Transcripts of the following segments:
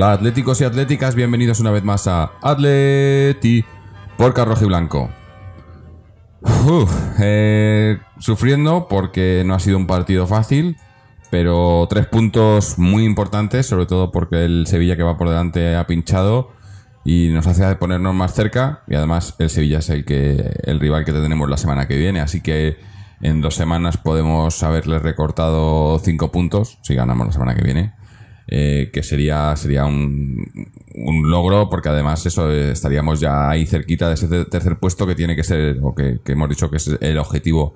Hola atléticos y atléticas, bienvenidos una vez más a Atleti por Rojo y Blanco. Eh, sufriendo porque no ha sido un partido fácil, pero tres puntos muy importantes, sobre todo porque el Sevilla que va por delante ha pinchado y nos hace ponernos más cerca y además el Sevilla es el que el rival que tenemos la semana que viene, así que en dos semanas podemos haberle recortado cinco puntos si ganamos la semana que viene. Eh, que sería sería un, un logro porque además eso eh, estaríamos ya ahí cerquita de ese ter- tercer puesto que tiene que ser o que, hemos dicho que es el objetivo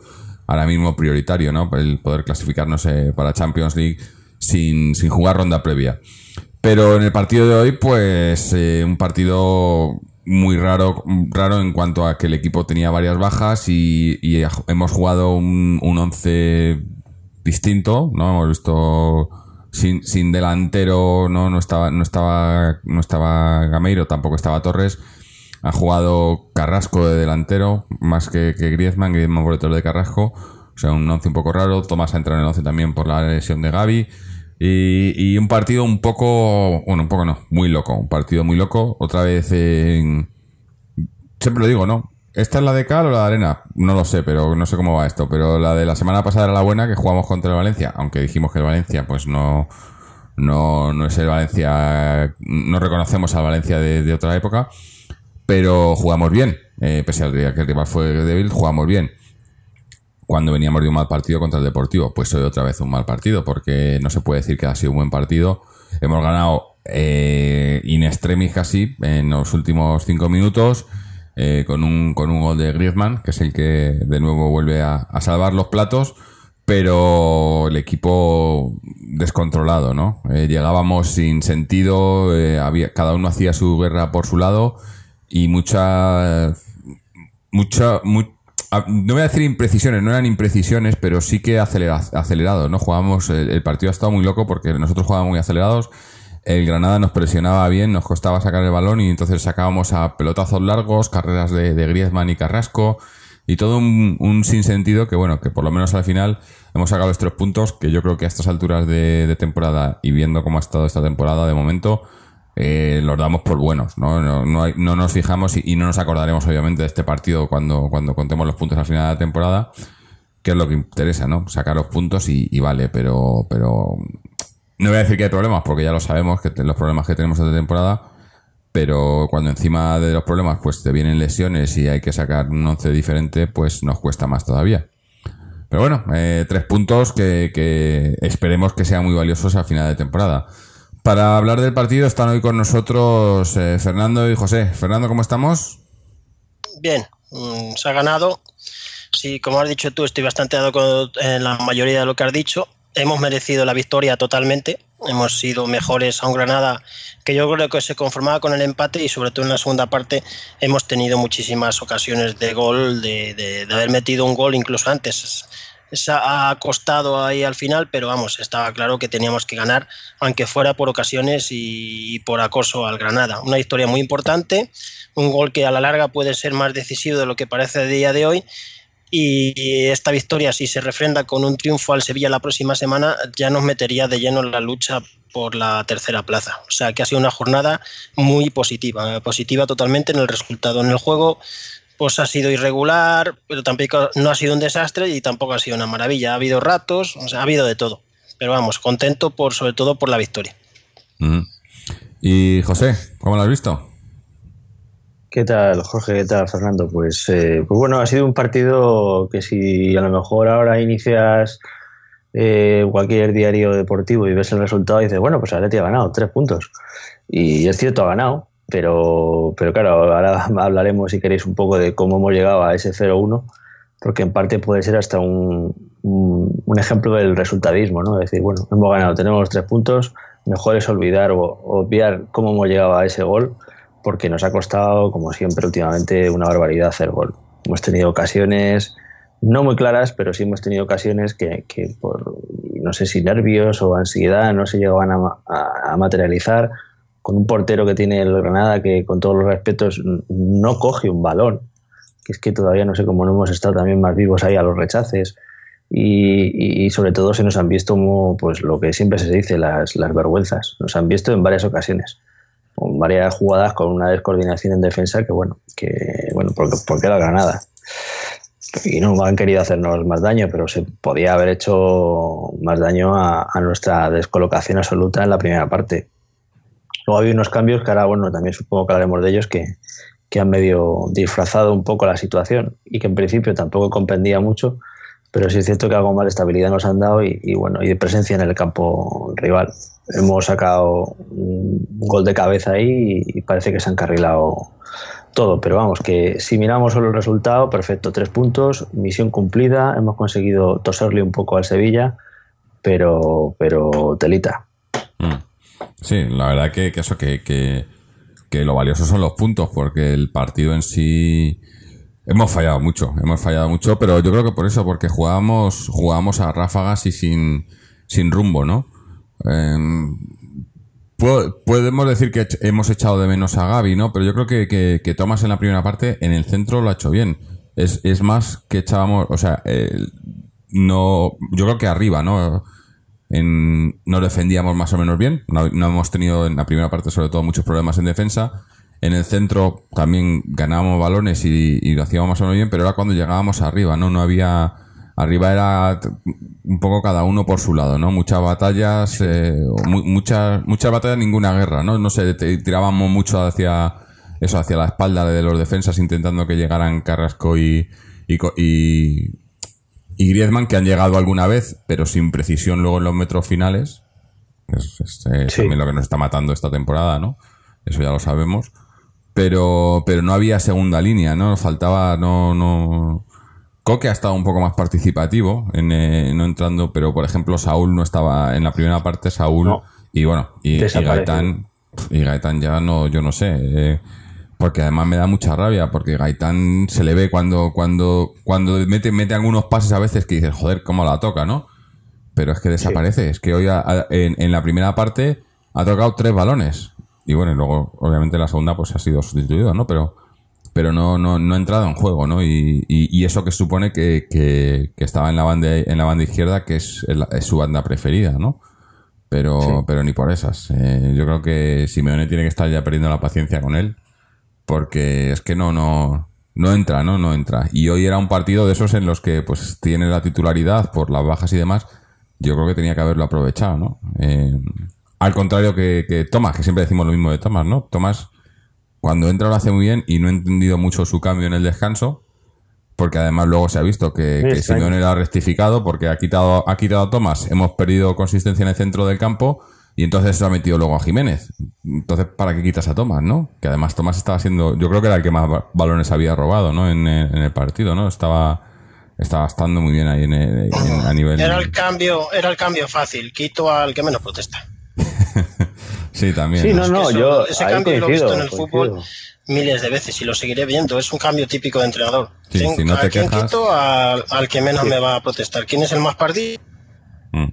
ahora mismo prioritario, ¿no? El poder clasificarnos eh, para Champions League sin, sin jugar ronda previa. Pero en el partido de hoy, pues eh, un partido muy raro, raro en cuanto a que el equipo tenía varias bajas y, y hemos jugado un, un once distinto, ¿no? Hemos visto sin, sin delantero, no, no estaba, no estaba, no estaba Gameiro, tampoco estaba Torres. Ha jugado Carrasco de delantero, más que, que Griezmann, Griezmann por detrás de Carrasco. O sea, un once un poco raro. Tomás ha entrado en el once también por la lesión de Gaby. Y, y un partido un poco, bueno, un poco no, muy loco. Un partido muy loco. Otra vez en... Siempre lo digo, ¿no? ¿Esta es la de Cal o la de Arena? No lo sé, pero no sé cómo va esto. Pero la de la semana pasada era la buena, que jugamos contra el Valencia. Aunque dijimos que el Valencia, pues no, no, no es el Valencia, no reconocemos al Valencia de, otra época. Pero jugamos bien. Eh, pese al día que el rival fue débil, jugamos bien cuando veníamos de un mal partido contra el Deportivo. Pues hoy otra vez un mal partido, porque no se puede decir que ha sido un buen partido. Hemos ganado eh, in extremis casi en los últimos cinco minutos. Eh, con, un, con un gol de Griezmann, que es el que de nuevo vuelve a, a salvar los platos, pero el equipo descontrolado, ¿no? Eh, llegábamos sin sentido, eh, había, cada uno hacía su guerra por su lado y mucha mucha, no voy a decir imprecisiones, no eran imprecisiones, pero sí que acelera, acelerados, ¿no? Jugábamos, el, el partido ha estado muy loco porque nosotros jugábamos muy acelerados, el Granada nos presionaba bien, nos costaba sacar el balón y entonces sacábamos a pelotazos largos, carreras de, de Griezmann y Carrasco y todo un, un sinsentido que, bueno, que por lo menos al final hemos sacado los tres puntos que yo creo que a estas alturas de, temporada y viendo cómo ha estado esta temporada de momento, eh, los damos por buenos, ¿no? No, no, nos fijamos y, y no nos acordaremos obviamente de este partido cuando, cuando contemos los puntos al final de la temporada, que es lo que interesa, ¿no? Sacar los puntos y, y vale, pero, pero no voy a decir que hay problemas, porque ya lo sabemos, que los problemas que tenemos esta temporada, pero cuando encima de los problemas pues te vienen lesiones y hay que sacar un once diferente, pues nos cuesta más todavía. Pero bueno, eh, tres puntos que, esperemos que sean muy valiosos al final de temporada. Para hablar del partido están hoy con nosotros eh, Fernando y José. Fernando, ¿cómo estamos? Bien, mm, se ha ganado. Sí, como has dicho tú, estoy bastante de acuerdo en la mayoría de lo que has dicho. Hemos merecido la victoria totalmente. Hemos sido mejores a un Granada que yo creo que se conformaba con el empate y sobre todo en la segunda parte hemos tenido muchísimas ocasiones de gol, de, de- haber metido un gol incluso antes. Se ha costado ahí al final, pero vamos, estaba claro que teníamos que ganar, aunque fuera por ocasiones y, y por acoso al Granada. Una victoria muy importante, un gol que a la larga puede ser más decisivo de lo que parece a día de hoy. Y esta victoria, si se refrenda con un triunfo al Sevilla la próxima semana, ya nos metería de lleno en la lucha por la tercera plaza. O sea que ha sido una jornada muy positiva, positiva totalmente en el resultado. En el juego, pues ha sido irregular, pero tampoco no ha sido un desastre y tampoco ha sido una maravilla. Ha habido ratos, o sea, ha habido de todo. Pero vamos, contento por sobre todo por la victoria. Ujú. Y José, ¿cómo lo has visto? ¿Qué tal, Jorge? ¿Qué tal, Fernando? Pues, eh, pues bueno, ha sido un partido que si a lo mejor ahora inicias eh, cualquier diario deportivo y ves el resultado dices, bueno, pues Atleti ha ganado tres puntos. Y es cierto, ha ganado, pero, pero claro, ahora hablaremos, si queréis, un poco de cómo hemos llegado a ese 0-1, porque en parte puede ser hasta un, un, un ejemplo del resultadismo, ¿no? Es decir, bueno, hemos ganado, tenemos los tres puntos, mejor es olvidar o obviar cómo hemos llegado a ese gol, porque nos ha costado, como siempre, últimamente una barbaridad hacer gol. Hemos tenido ocasiones no muy claras, pero sí hemos tenido ocasiones que, por, no sé si nervios o ansiedad, no se llegaban a, materializar, con un portero que tiene el Granada que, con todos los respetos, no coge un balón, que es que todavía no sé cómo no hemos estado también más vivos ahí a los rechaces. Y, sobre todo se nos han visto como, pues lo que siempre se dice, las vergüenzas. Nos han visto en varias ocasiones, con varias jugadas con una descoordinación en defensa que bueno, que bueno, porque, porque era Granada. Y no han querido hacernos más daño, pero se podía haber hecho más daño a, nuestra descolocación absoluta en la primera parte. Luego ha habido unos cambios que ahora, bueno, también supongo que hablaremos de ellos, que, que han medio disfrazado un poco la situación y que en principio tampoco comprendía mucho, pero sí es cierto que algo más de estabilidad nos han dado y, y bueno, y de presencia en el campo rival. Hemos sacado un gol de cabeza ahí y parece que se han carrilado todo, pero vamos, que si miramos solo el resultado, perfecto, tres puntos, misión cumplida, hemos conseguido toserle un poco al Sevilla, pero, pero telita. Mm. Sí, la verdad que, que eso, que, que, que lo valioso son los puntos, porque el partido en sí hemos fallado mucho, hemos fallado mucho, pero yo creo que por eso, porque jugábamos, jugábamos a ráfagas y sin, sin rumbo, ¿no? Em, podemos decir que hemos echado de menos a Gaby, ¿no? Pero yo creo que, que, que Thomas en la primera parte, en el centro lo ha hecho bien. Es, es más que echábamos, o sea, no, yo creo que arriba, ¿no? En, nos defendíamos más o menos bien. No, no hemos tenido en la primera parte, sobre todo, muchos problemas en defensa. En el centro también ganábamos balones y, y lo hacíamos más o menos bien, pero era cuando llegábamos arriba, ¿no? No había. Arriba era un poco cada uno por su lado, ¿no? Muchas batallas, eh, mu- muchas, muchas batallas, ninguna guerra, ¿no? No sé, te- tirábamos mucho hacia eso, hacia la espalda de los defensas, intentando que llegaran Carrasco y, y, y, y Griezmann, que han llegado alguna vez, pero sin precisión luego en los metros finales. que Es, es, eh, Sí. también lo que nos está matando esta temporada, ¿no? Eso ya lo sabemos. Pero, pero no había segunda línea, ¿no? Faltaba, no, no. Coque ha estado un poco más participativo, en, eh, no entrando, pero por ejemplo Saúl no estaba en la primera parte, Saúl, No. y bueno, y, y. Gaitán, y Gaitán ya no, yo no sé, eh, porque además me da mucha rabia, porque Gaitán se le ve cuando, cuando, cuando mete, mete algunos pases a veces que dices, joder, cómo la toca, ¿no? Pero es que desaparece, es que hoy en la primera parte ha tocado tres balones. Y bueno, y luego, obviamente, la segunda pues ha sido sustituido, ¿no? Pero, pero no, no, no ha entrado en juego, ¿no? Y, y, y eso que supone que, que, que estaba en la banda, en la banda izquierda, que es, el- es su banda preferida, ¿no? Pero, pero ni por esas. Eh, yo creo que Simeone tiene que estar ya perdiendo la paciencia con él. Porque es que no, no, no entra, ¿no? No entra. Y hoy era un partido de esos en los que pues tiene la titularidad por las bajas y demás. Yo creo que tenía que haberlo aprovechado, ¿no? Eh, al contrario que, que Tomás, que siempre decimos lo mismo de Tomás, ¿no? Tomás, cuando entra lo hace muy bien y no he entendido mucho su cambio en el descanso. Porque además luego se ha visto que, Sí, que extraño. Simeone lo ha rectificado porque ha quitado, ha quitado a Tomás, hemos perdido consistencia en el centro del campo y entonces se ha metido luego a Jiménez. Entonces, ¿para qué quitas a Tomás, no? Que además Tomás estaba siendo, yo creo que era el que más ba- balones había robado, ¿no? En, el- en el partido, ¿no? Estaba, estaba estando muy bien ahí en el- en- a nivel. Era el cambio, era el cambio fácil. Quito al que menos protesta. Sí, también. Sí, no, Es que no, eso- yo ese ahí cambio lo he coincido, visto en el coincido. fútbol miles de veces y lo seguiré viendo. Es un cambio típico de entrenador. Sí, si no te ¿A quién quejas- quito? Al, al que menos me va a protestar. ¿Quién es el más partido? Mm.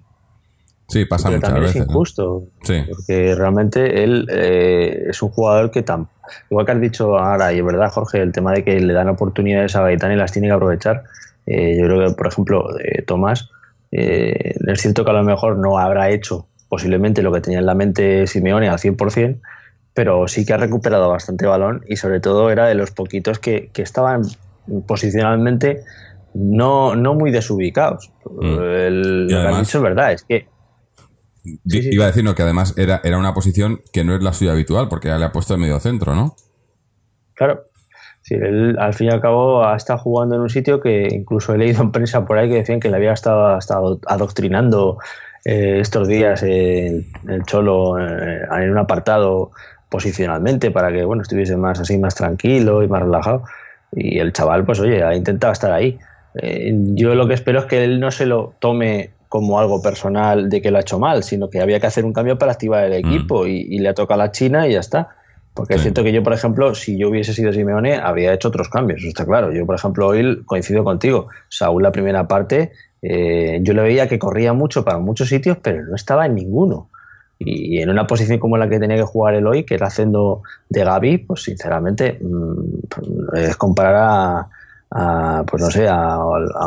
Sí, pasa Pero muchas también veces. es ¿no? injusto. Sí. Porque realmente él eh, es un jugador que tan. Igual que has dicho ahora, y es verdad, Jorge, el tema de que le dan oportunidades a Gaitán y las tiene que aprovechar. Eh, yo creo que, por ejemplo, eh, Tomás, eh, es cierto que a lo mejor no habrá hecho posiblemente lo que tenía en la mente Simeone al 100%, pero sí que ha recuperado bastante balón y sobre todo era de los poquitos que, que estaban posicionalmente no, no muy desubicados. Mm. El- lo que has dicho es verdad, es que sí. Iba a decir no, que además era, era una posición que no es la suya habitual, porque ya le ha puesto en medio centro, ¿no? Claro. Sí, él al fin y al cabo ha estado jugando en un sitio que incluso he leído en prensa por ahí que decían que le había estado, estado adoctrinando eh, estos días el, el Cholo eh, en un apartado posicionalmente para que bueno estuviese más así, más tranquilo y más relajado. Y el chaval, pues oye, ha intentado estar ahí. eh, yo lo que espero es que él no se lo tome como algo personal de que lo ha hecho mal, sino que había que hacer un cambio para activar el equipo y, y le ha tocado a la China y ya está. Porque es Sí. cierto que yo, por ejemplo, si yo hubiese sido Simeone, habría hecho otros cambios, eso está claro. Yo, por ejemplo, hoy coincido contigo. Saúl, la primera parte, eh, yo le veía que corría mucho para muchos sitios, pero no estaba en ninguno. Y, en una posición como la que tenía que jugar él hoy, que era haciendo de Gaby, pues sinceramente mm, es comparar a, a, pues no sé, a,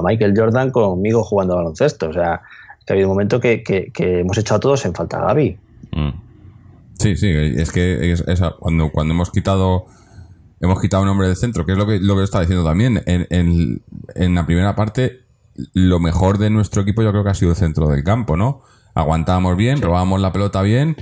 Michael Jordan conmigo jugando baloncesto. O sea, que ha habido un momento que, que- que hemos echado todos en falta a Gaby. Mm. Sí, sí, es que cuando, cuando hemos quitado hemos quitado un hombre del centro, que es lo que, lo que estaba diciendo también, en- en la primera parte lo mejor de nuestro equipo yo creo que ha sido el centro del campo, ¿no? Aguantábamos bien, robábamos la pelota bien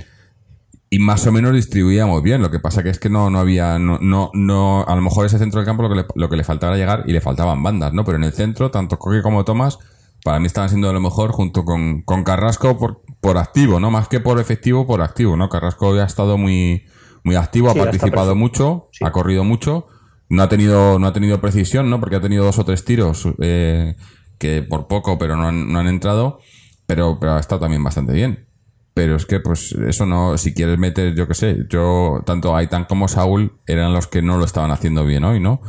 y más o menos distribuíamos bien. Lo que pasa que es que no, no había, no, no, no, a lo mejor ese centro del campo lo que le, lo que le faltaba era llegar y le faltaban bandas, ¿no? Pero en el centro, tanto Coque como Tomás, para mí estaban siendo de lo mejor junto con, con Carrasco por, por activo, ¿no? Más que por efectivo, por activo, ¿no? Carrasco ha estado muy, muy activo, Sí, ha participado mucho, Sí. ha corrido mucho. No ha tenido, no ha tenido precisión, ¿no? Porque ha tenido dos o tres tiros eh, que por poco, pero no han, no han entrado. Pero, pero ha estado también bastante bien. Pero es que, pues, eso no, si quieres meter, yo qué sé, yo, tanto Aitan como Saúl eran los que no lo estaban haciendo bien hoy, ¿no?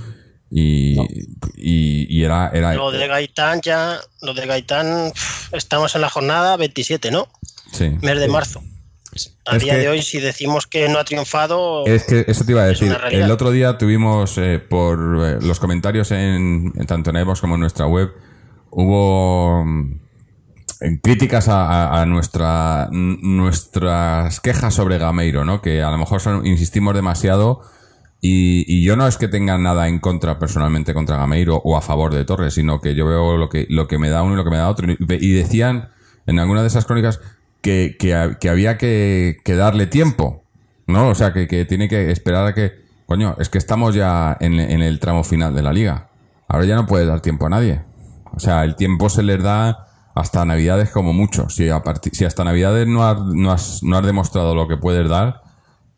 Y, y, y era, era, Lo de Gaitán ya, lo de Gaitán, estamos en la jornada 27, ¿no? sí. Mes de marzo. A Es día que- de hoy, si decimos que no ha triunfado, Es que eso te iba a decir. El otro día tuvimos eh, por eh, los comentarios en, en tanto en iVoox como en nuestra web hubo mm, críticas a, a- nuestra nuestras quejas sobre Gameiro, ¿no? Que a lo mejor insistimos demasiado y, yo no es que tenga nada en contra personalmente contra Gameiro o a favor de Torres, sino que yo veo lo que lo que me da uno y lo que me da otro. Y, decían en alguna de esas crónicas que, que, ha- que había que, darle tiempo, ¿no? O sea, que, que tiene que esperar a que... Coño, es que estamos ya en, en el tramo final de la liga. Ahora ya no puede dar tiempo a nadie. O sea, el tiempo se les da hasta Navidades como mucho. Si, a si hasta Navidades no has, no, has, no has demostrado lo que puedes dar,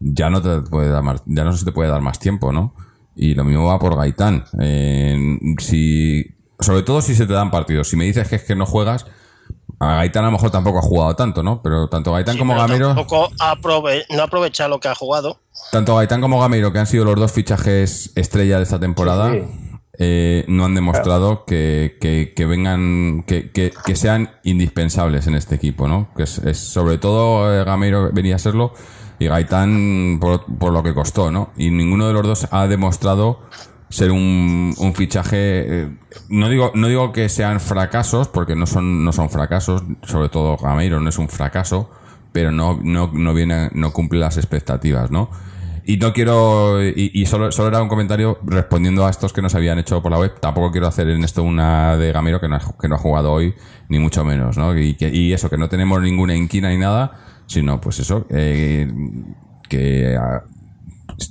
ya no te puede dar más, ya no se te puede dar más tiempo, ¿no? Y lo mismo va por Gaitán. Eh, si, sobre todo si se te dan partidos. Si me dices que es que no juegas, a Gaitán a lo mejor tampoco ha jugado tanto, ¿no? Pero tanto Gaitán sí, como Gamero, tampoco aprove- no aprovecha lo que ha jugado. tanto Gaitán como Gameiro, que han sido los dos fichajes estrella de esta temporada, Sí, sí. Eh, no han demostrado que, que- que vengan, que, que- que sean indispensables en este equipo, ¿no? Que es, es sobre todo eh, Gameiro venía a serlo y Gaitán por, por lo que costó, ¿no? Y ninguno de los dos ha demostrado ser un, un fichaje eh, no digo no digo que sean fracasos porque no son no son fracasos sobre todo Gameiro no es un fracaso pero no no no viene no cumple las expectativas no y no quiero y, solo solo era un comentario respondiendo a estos que nos habían hecho por la web tampoco quiero hacer en esto una de Gamero que no ha, que no ha jugado hoy ni mucho menos no y, que, y eso que no tenemos ninguna inquina ni nada sino pues eso eh, que ah,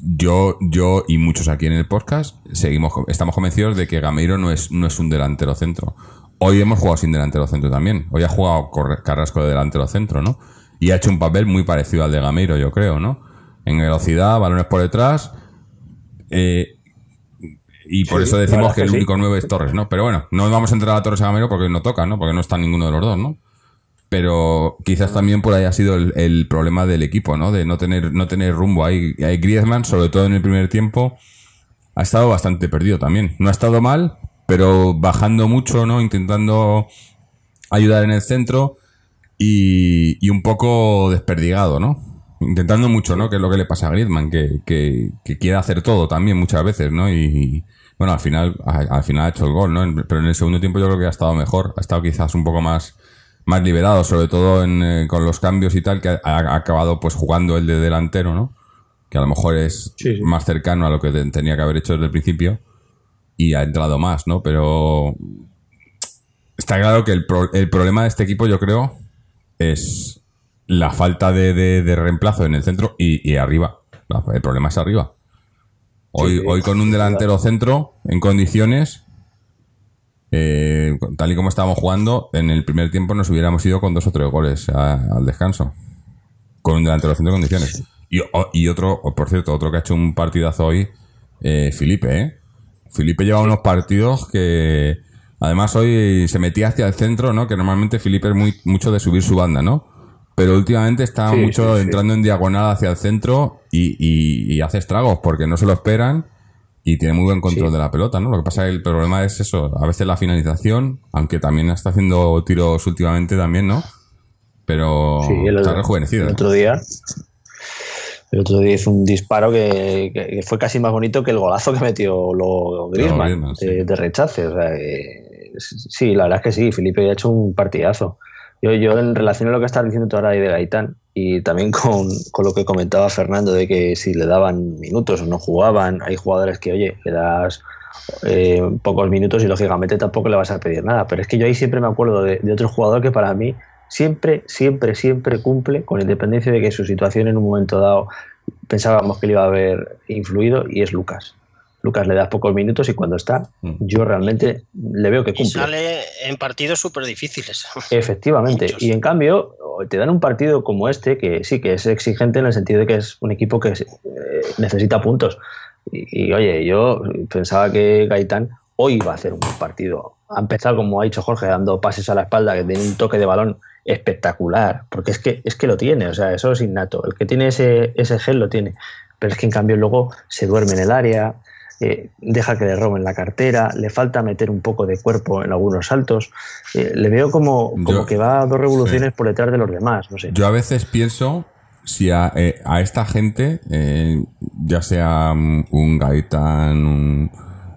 yo, yo y muchos aquí en el podcast seguimos, estamos convencidos de que Gameiro no es, no es un delantero centro. Hoy hemos jugado sin delantero centro también. Hoy ha jugado Carrasco de delantero centro, ¿no? Y ha hecho un papel muy parecido al de Gameiro, yo creo, ¿no? En velocidad, balones por detrás. eh, y por Sí, eso decimos que el sí. único 9 es Torres, ¿no? Pero bueno, no vamos a entrar a Torres a Gameiro porque no toca, ¿no? Porque no está ninguno de los dos, ¿no? pero quizás también por ahí ha sido el, el problema del equipo, ¿no? De no tener, no tener rumbo. Hay, hay Griezmann, sobre todo en el primer tiempo, ha estado bastante perdido también. No ha estado mal, pero bajando mucho, ¿no? Intentando ayudar en el centro y, y un poco desperdigado, ¿no? Intentando mucho, ¿no? Que es lo que le pasa a Griezmann, que, que, que quiere hacer todo también muchas veces, ¿no? Y, bueno, al final, a- al final ha hecho el gol, ¿no? Pero en el segundo tiempo yo creo que ha estado mejor, ha estado quizás un poco más, más liberado, sobre todo en, eh, con los cambios y tal, que ha, ha acabado pues jugando el de delantero, ¿no? Que a lo mejor es Sí, sí. más cercano a lo que te- tenía que haber hecho desde el principio y ha entrado más, ¿no? Pero está claro que el, pro- el problema de este equipo, yo creo, es la falta de, de- de reemplazo en el centro y, y arriba. El problema es arriba. Hoy, Sí, hoy con un delantero centro en condiciones, eh, tal y como estábamos jugando, en el primer tiempo nos hubiéramos ido con dos o tres goles a- al descanso. Con un delantero centro en condiciones. Y, otro, por cierto, otro que ha hecho un partidazo hoy, eh, Felipe, ¿eh? Felipe lleva unos partidos que Además, hoy se metía hacia el centro, ¿no? Que normalmente Felipe es muy, mucho de subir su banda, ¿no? Pero últimamente está Sí, mucho sí, sí. entrando en diagonal hacia el centro y, y- y hace estragos porque no se lo esperan y tiene muy buen control Sí. de la pelota, ¿no? Lo que pasa es que el problema es eso, a veces la finalización, aunque también está haciendo tiros últimamente también, ¿no? Pero Sí, el, está rejuvenecido. el ¿eh? otro día. El otro día hizo un disparo que, fue casi más bonito que el golazo que metió luego Griezmann Griezmann, sí. de, de rechace. O sea, que, sí, la verdad es que sí, Felipe ha hecho un partidazo. Yo, yo en relación a lo que estás diciendo tú ahora de Gaitán y también con, con lo que comentaba Fernando de que si le daban minutos o no jugaban, hay jugadores que, oye, le das eh, pocos minutos y lógicamente tampoco le vas a pedir nada. Pero es que yo ahí siempre me acuerdo de, de otro jugador que para mí siempre, siempre, siempre cumple, con independencia de que su situación en un momento dado pensábamos que le iba a haber influido, y es Lucas. Lucas le das pocos minutos y cuando está, Mm. yo realmente le veo que Y cumple. sale en partidos súper difíciles. Efectivamente. Muchos. Y en cambio, te dan un partido como este, que sí, que es exigente en el sentido de que es un equipo que eh, necesita puntos. Y, y, oye, yo pensaba que Gaitán hoy iba a hacer un buen partido. Ha empezado, como ha dicho Jorge, dando pases a la espalda, que tiene un toque de balón espectacular, porque es que, es que lo tiene, o sea, eso es innato. El que tiene ese, ese gel lo tiene. Pero es que en cambio luego se duerme en el área, eh, deja que le roben la cartera, le falta meter un poco de cuerpo en algunos saltos. Eh, le veo como, como Yo- que va a dos revoluciones por detrás de los demás, no sé. Yo a veces pienso si a, eh, a esta gente, eh, ya sea mm, un Gaitán, un,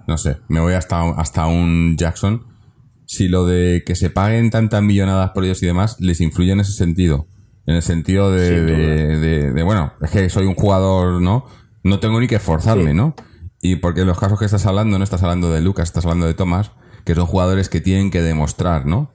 no sé, me voy hasta, hasta un Jackson, si lo de que se paguen tantas millonadas por ellos y demás les influye en ese sentido. En el sentido de, de, de- de, bueno, es que soy un jugador, ¿no? No tengo ni que esforzarme, Sí. ¿no? Y porque en los casos que estás hablando, no estás hablando de Lucas, estás hablando de Tomás, que son jugadores que tienen que demostrar, ¿no?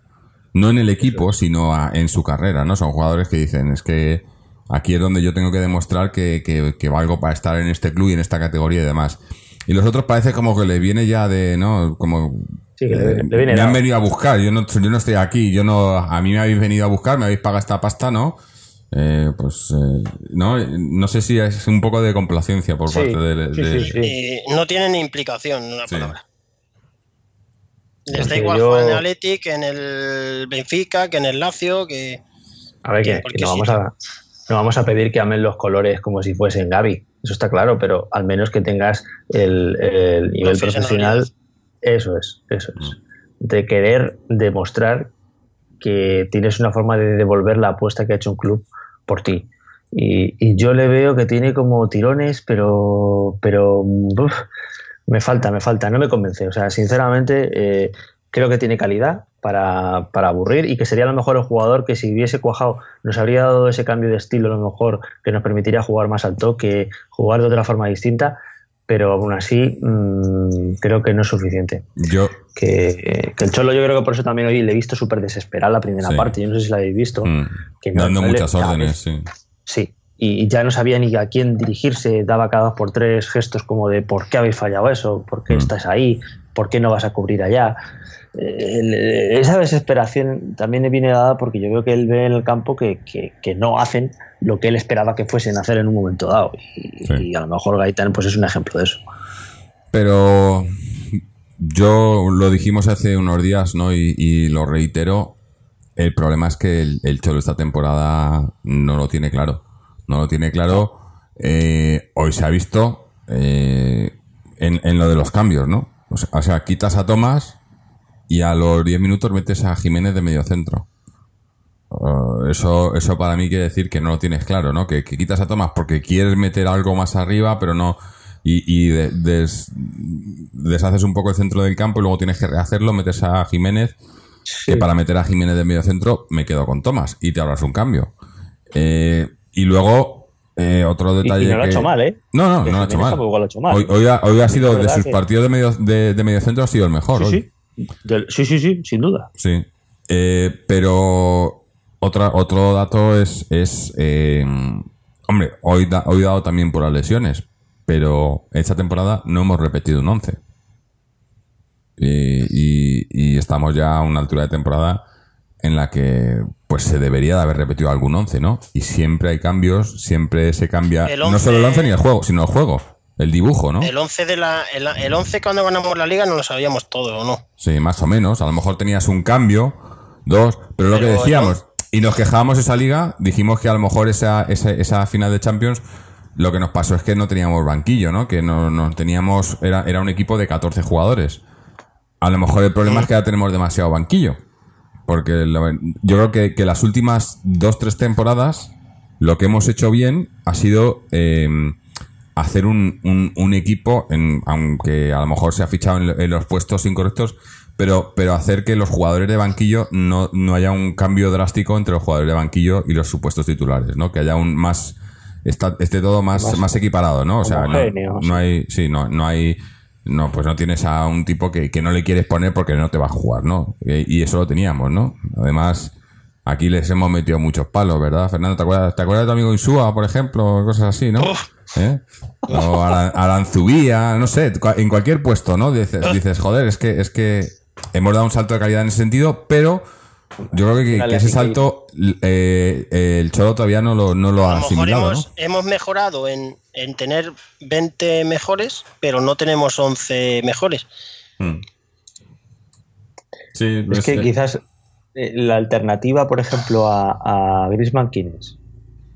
No en el equipo, sino a- en su carrera, ¿no? Son jugadores que dicen, es que aquí es donde yo tengo que demostrar que, que- que valgo para estar en este club y en esta categoría y demás. Y los otros parece como que les viene ya de, ¿no? Como... Sí, que le- eh, le viene me han dado. venido a buscar, yo no, yo no estoy aquí, yo no... A mí me habéis venido a buscar, me habéis pagado esta pasta, ¿no? Eh, pues, eh, no, no sé si es un poco de complacencia por Sí, parte de... sí, de- sí, sí. Y no tienen implicación en una Sí. palabra. Les Es da igual yo- en el Athletic, que en el Benfica, que en el Lazio, que... A ver, que, no, vamos a, no vamos a pedir que amen los colores como si fuesen Gaby, eso está claro, pero al menos que tengas el, el nivel profesional, eso es, eso es, de querer demostrar que tienes una forma de devolver la apuesta que ha hecho un club por ti. Y, y yo le veo que tiene como tirones, pero, pero me falta, me falta, no me convence. O sea, sinceramente, eh, creo que tiene calidad para, para aburrir y que sería a lo mejor el jugador que si hubiese cuajado nos habría dado ese cambio de estilo, a lo mejor que nos permitiría jugar más al toque, jugar de otra forma distinta, pero aún así mm, creo que no es suficiente. Yo, Que, que el Cholo yo creo que por eso también hoy le he visto súper desesperado la primera Sí. parte, yo no sé si la habéis visto. mm, que dando no muchas órdenes, sí. Sí, y ya no sabía ni a quién dirigirse, daba cada dos por tres gestos como de ¿por qué habéis fallado eso? ¿Por qué Mm. estás ahí? ¿Por qué no vas a cubrir allá? Eh, esa desesperación también viene dada porque yo veo que él ve en el campo que, que- que no hacen lo que él esperaba que fuesen a hacer en un momento dado. Y, Sí. y a lo mejor Gaitán pues es un ejemplo de eso. Pero yo lo dijimos hace unos días, ¿no? Y, y lo reitero. El problema es que el, el Cholo esta temporada no lo tiene claro. No lo tiene claro. Eh, hoy se ha visto eh, en, en lo de los cambios, ¿no? O sea, o sea, quitas a Tomás y a los 10 minutos metes a Jiménez de medio centro. Uh, eso, eso para mí quiere decir que no lo tienes claro, ¿no? Que, que quitas a Tomás porque quieres meter algo más arriba, pero no. Y, y de- des- deshaces un poco el centro del campo y luego tienes que rehacerlo, metes a Jiménez, que para meter a Jiménez de medio centro me quedo con Tomás y te ahorras un cambio. Eh, y luego, eh, otro Y, y detalle. no lo ha hecho mal, ¿eh? No, no, Que no lo ha hecho mal. Hoy, hoy ha, hoy ha sido de sus que- partidos de medio, de, de medio centro, ha sido el mejor. hoy. Sí. Del- sí, sí, sí, sin duda. Sí. Eh, pero otra, otro dato es, es eh, hombre, hoy, da- hoy dado también por las lesiones, pero esta temporada no hemos repetido un 11. Y, y- y estamos ya a una altura de temporada en la que pues se debería de haber repetido algún 11, ¿no? Y siempre hay cambios, siempre se cambia no 11 solo el 11 ni el juego, sino el juego. El dibujo, ¿no? El 11 de la el, el 11 cuando ganamos la liga no lo sabíamos todo, ¿o no? Sí, más o menos. A lo mejor tenías un cambio, dos, pero lo que decíamos, y nos quejábamos esa liga, dijimos que a lo mejor esa, esa, esa final de Champions, lo que nos pasó es que no teníamos banquillo, ¿no? Que no, no teníamos, era, era un equipo de 14 jugadores. A lo mejor el problema es que ya tenemos demasiado banquillo. Porque lo- yo creo que, que las últimas dos, tres temporadas, lo que hemos hecho bien ha sido eh, hacer un, un- un equipo, en, aunque a lo mejor se ha fichado en, lo- en los puestos incorrectos, pero, pero hacer que los jugadores de banquillo no, no haya un cambio drástico entre los jugadores de banquillo y los supuestos titulares, ¿no? Que haya un más está, esté todo más, más, equiparado, ¿no? O sea, no, no hay, sí, no, no hay, no, pues no tienes a un tipo que, que no le quieres poner porque no te va a jugar, ¿no? Y, y eso lo teníamos, ¿no? Además, aquí les hemos metido muchos palos, ¿verdad? Fernando, ¿te acuerdas, ¿te acuerdas de tu amigo Insúa, por ejemplo? Cosas así, ¿no? ¿Eh? O Aran- Aranzubía, no sé, en cualquier puesto, ¿no? Dices, dices, joder, es que, es que hemos dado un salto de calidad en ese sentido, pero yo creo que, ese salto eh, el Cholo todavía no lo, no lo A ha asimilado, hemos, ¿no? hemos mejorado en, en tener 20 mejores, pero no tenemos 11 mejores. Mm. Sí, Es que quizás eh, la alternativa, por ejemplo, a, a Griezmann, ¿quién es?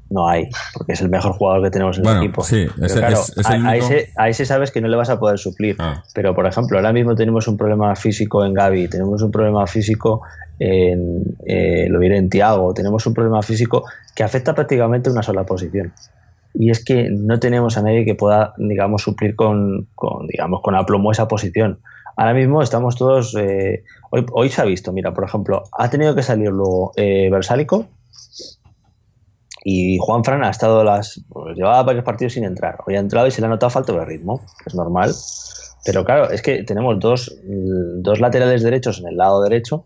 No hay, porque es el mejor jugador que tenemos en Bueno, el equipo. sí, claro, es- es a, el a único- ese, a ese sabes que no le vas a poder suplir. Ah. Pero, por ejemplo, ahora mismo tenemos un problema físico en Gaby, tenemos un problema físico en, eh, lo diré, en Tiago, tenemos un problema físico que afecta prácticamente una sola posición. Y es que no tenemos a nadie que pueda, digamos, suplir con, con, digamos, con aplomo esa posición. Ahora mismo estamos todos. eh, hoy, hoy se ha visto, mira, por ejemplo, ha tenido que salir luego eh, Versálico y Juan Fran ha estado las. Pues, llevaba varios partidos sin entrar. Hoy ha entrado y se le ha notado falta de ritmo, es normal. Pero claro, es que tenemos dos, mm, dos laterales derechos en el lado derecho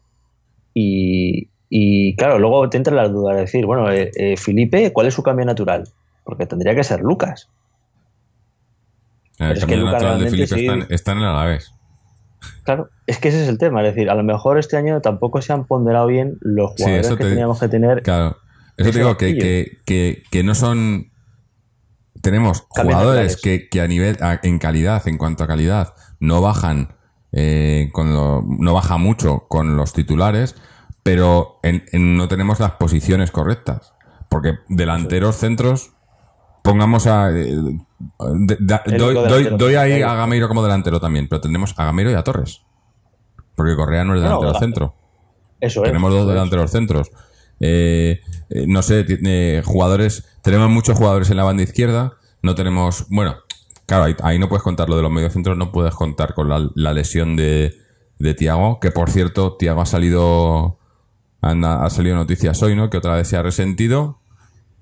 y, y, claro, luego te entra la duda de decir, bueno, eh, eh, Felipe, ¿cuál es su cambio natural? Porque tendría que ser Lucas. El pero es que Lucas natural de realmente Felipe sí. está, en- está en el Alavés. Claro, es que ese es el tema. Es decir, a lo mejor este año tampoco se han ponderado bien los Sí, jugadores que te- teníamos que tener. Claro. Eso te digo que, que, que, que no son. Tenemos jugadores que, que a nivel, a- en calidad, en cuanto a calidad, no bajan, eh, con lo- no baja mucho con los titulares, pero en- en- no tenemos las posiciones correctas. Porque delanteros, centros, pongamos a. eh, de- doy, doy- doy ahí a Gameiro como delantero también, pero tenemos a Gameiro y a Torres. Porque Correa no es delantero centro. Eso es. Tenemos dos delanteros centros. Eh, eh, no sé, tiene jugadores. Tenemos muchos jugadores en la banda izquierda. No tenemos. Bueno, claro, ahí, ahí no puedes contar lo de los mediocentros. No puedes contar con la, lesión de, de Tiago. Que por cierto, Tiago ha salido. anda- ha salido noticias hoy, ¿no? Que otra vez se ha resentido.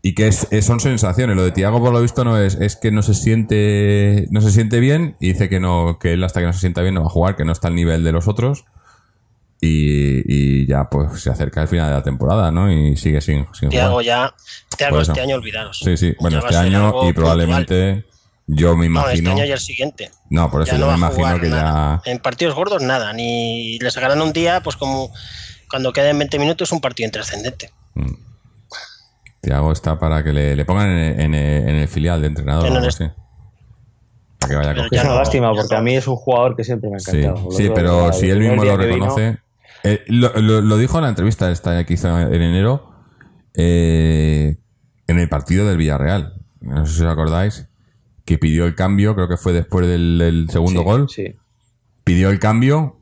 Y que es, es- son sensaciones. Lo de Tiago, por lo visto, no es, es que no se siente. No se siente bien. Y dice que no, que él hasta que no se sienta bien no va a jugar, que no está al nivel de los otros. Y, y ya pues se acerca el final de la temporada, ¿no? Y sigue sin, sin Tiago jugar. ya, Tiago Por eso. este año olvidaros. Sí, sí. Bueno, Ya este ser año y probablemente yo me No, este imagino. año y el siguiente. No, por eso Ya yo no me imagino que nada. ya. En partidos gordos nada, ni le sacarán un día, pues como cuando queden 20 minutos un partido intrascendente. Tiago está para que le, le pongan en, en- en el filial de entrenador En o algo así. Para que vaya. Es Ya una no, lástima, porque a mí es un jugador que siempre me ha Sí, encantado. sí, Lo- pero si él mismo lo vino- reconoce. Eh, lo, lo- lo dijo en la entrevista esta que hizo en enero eh, en el partido del Villarreal. No sé si os acordáis. Que pidió el cambio, creo que fue después del, del segundo Sí, gol. Sí. Pidió el cambio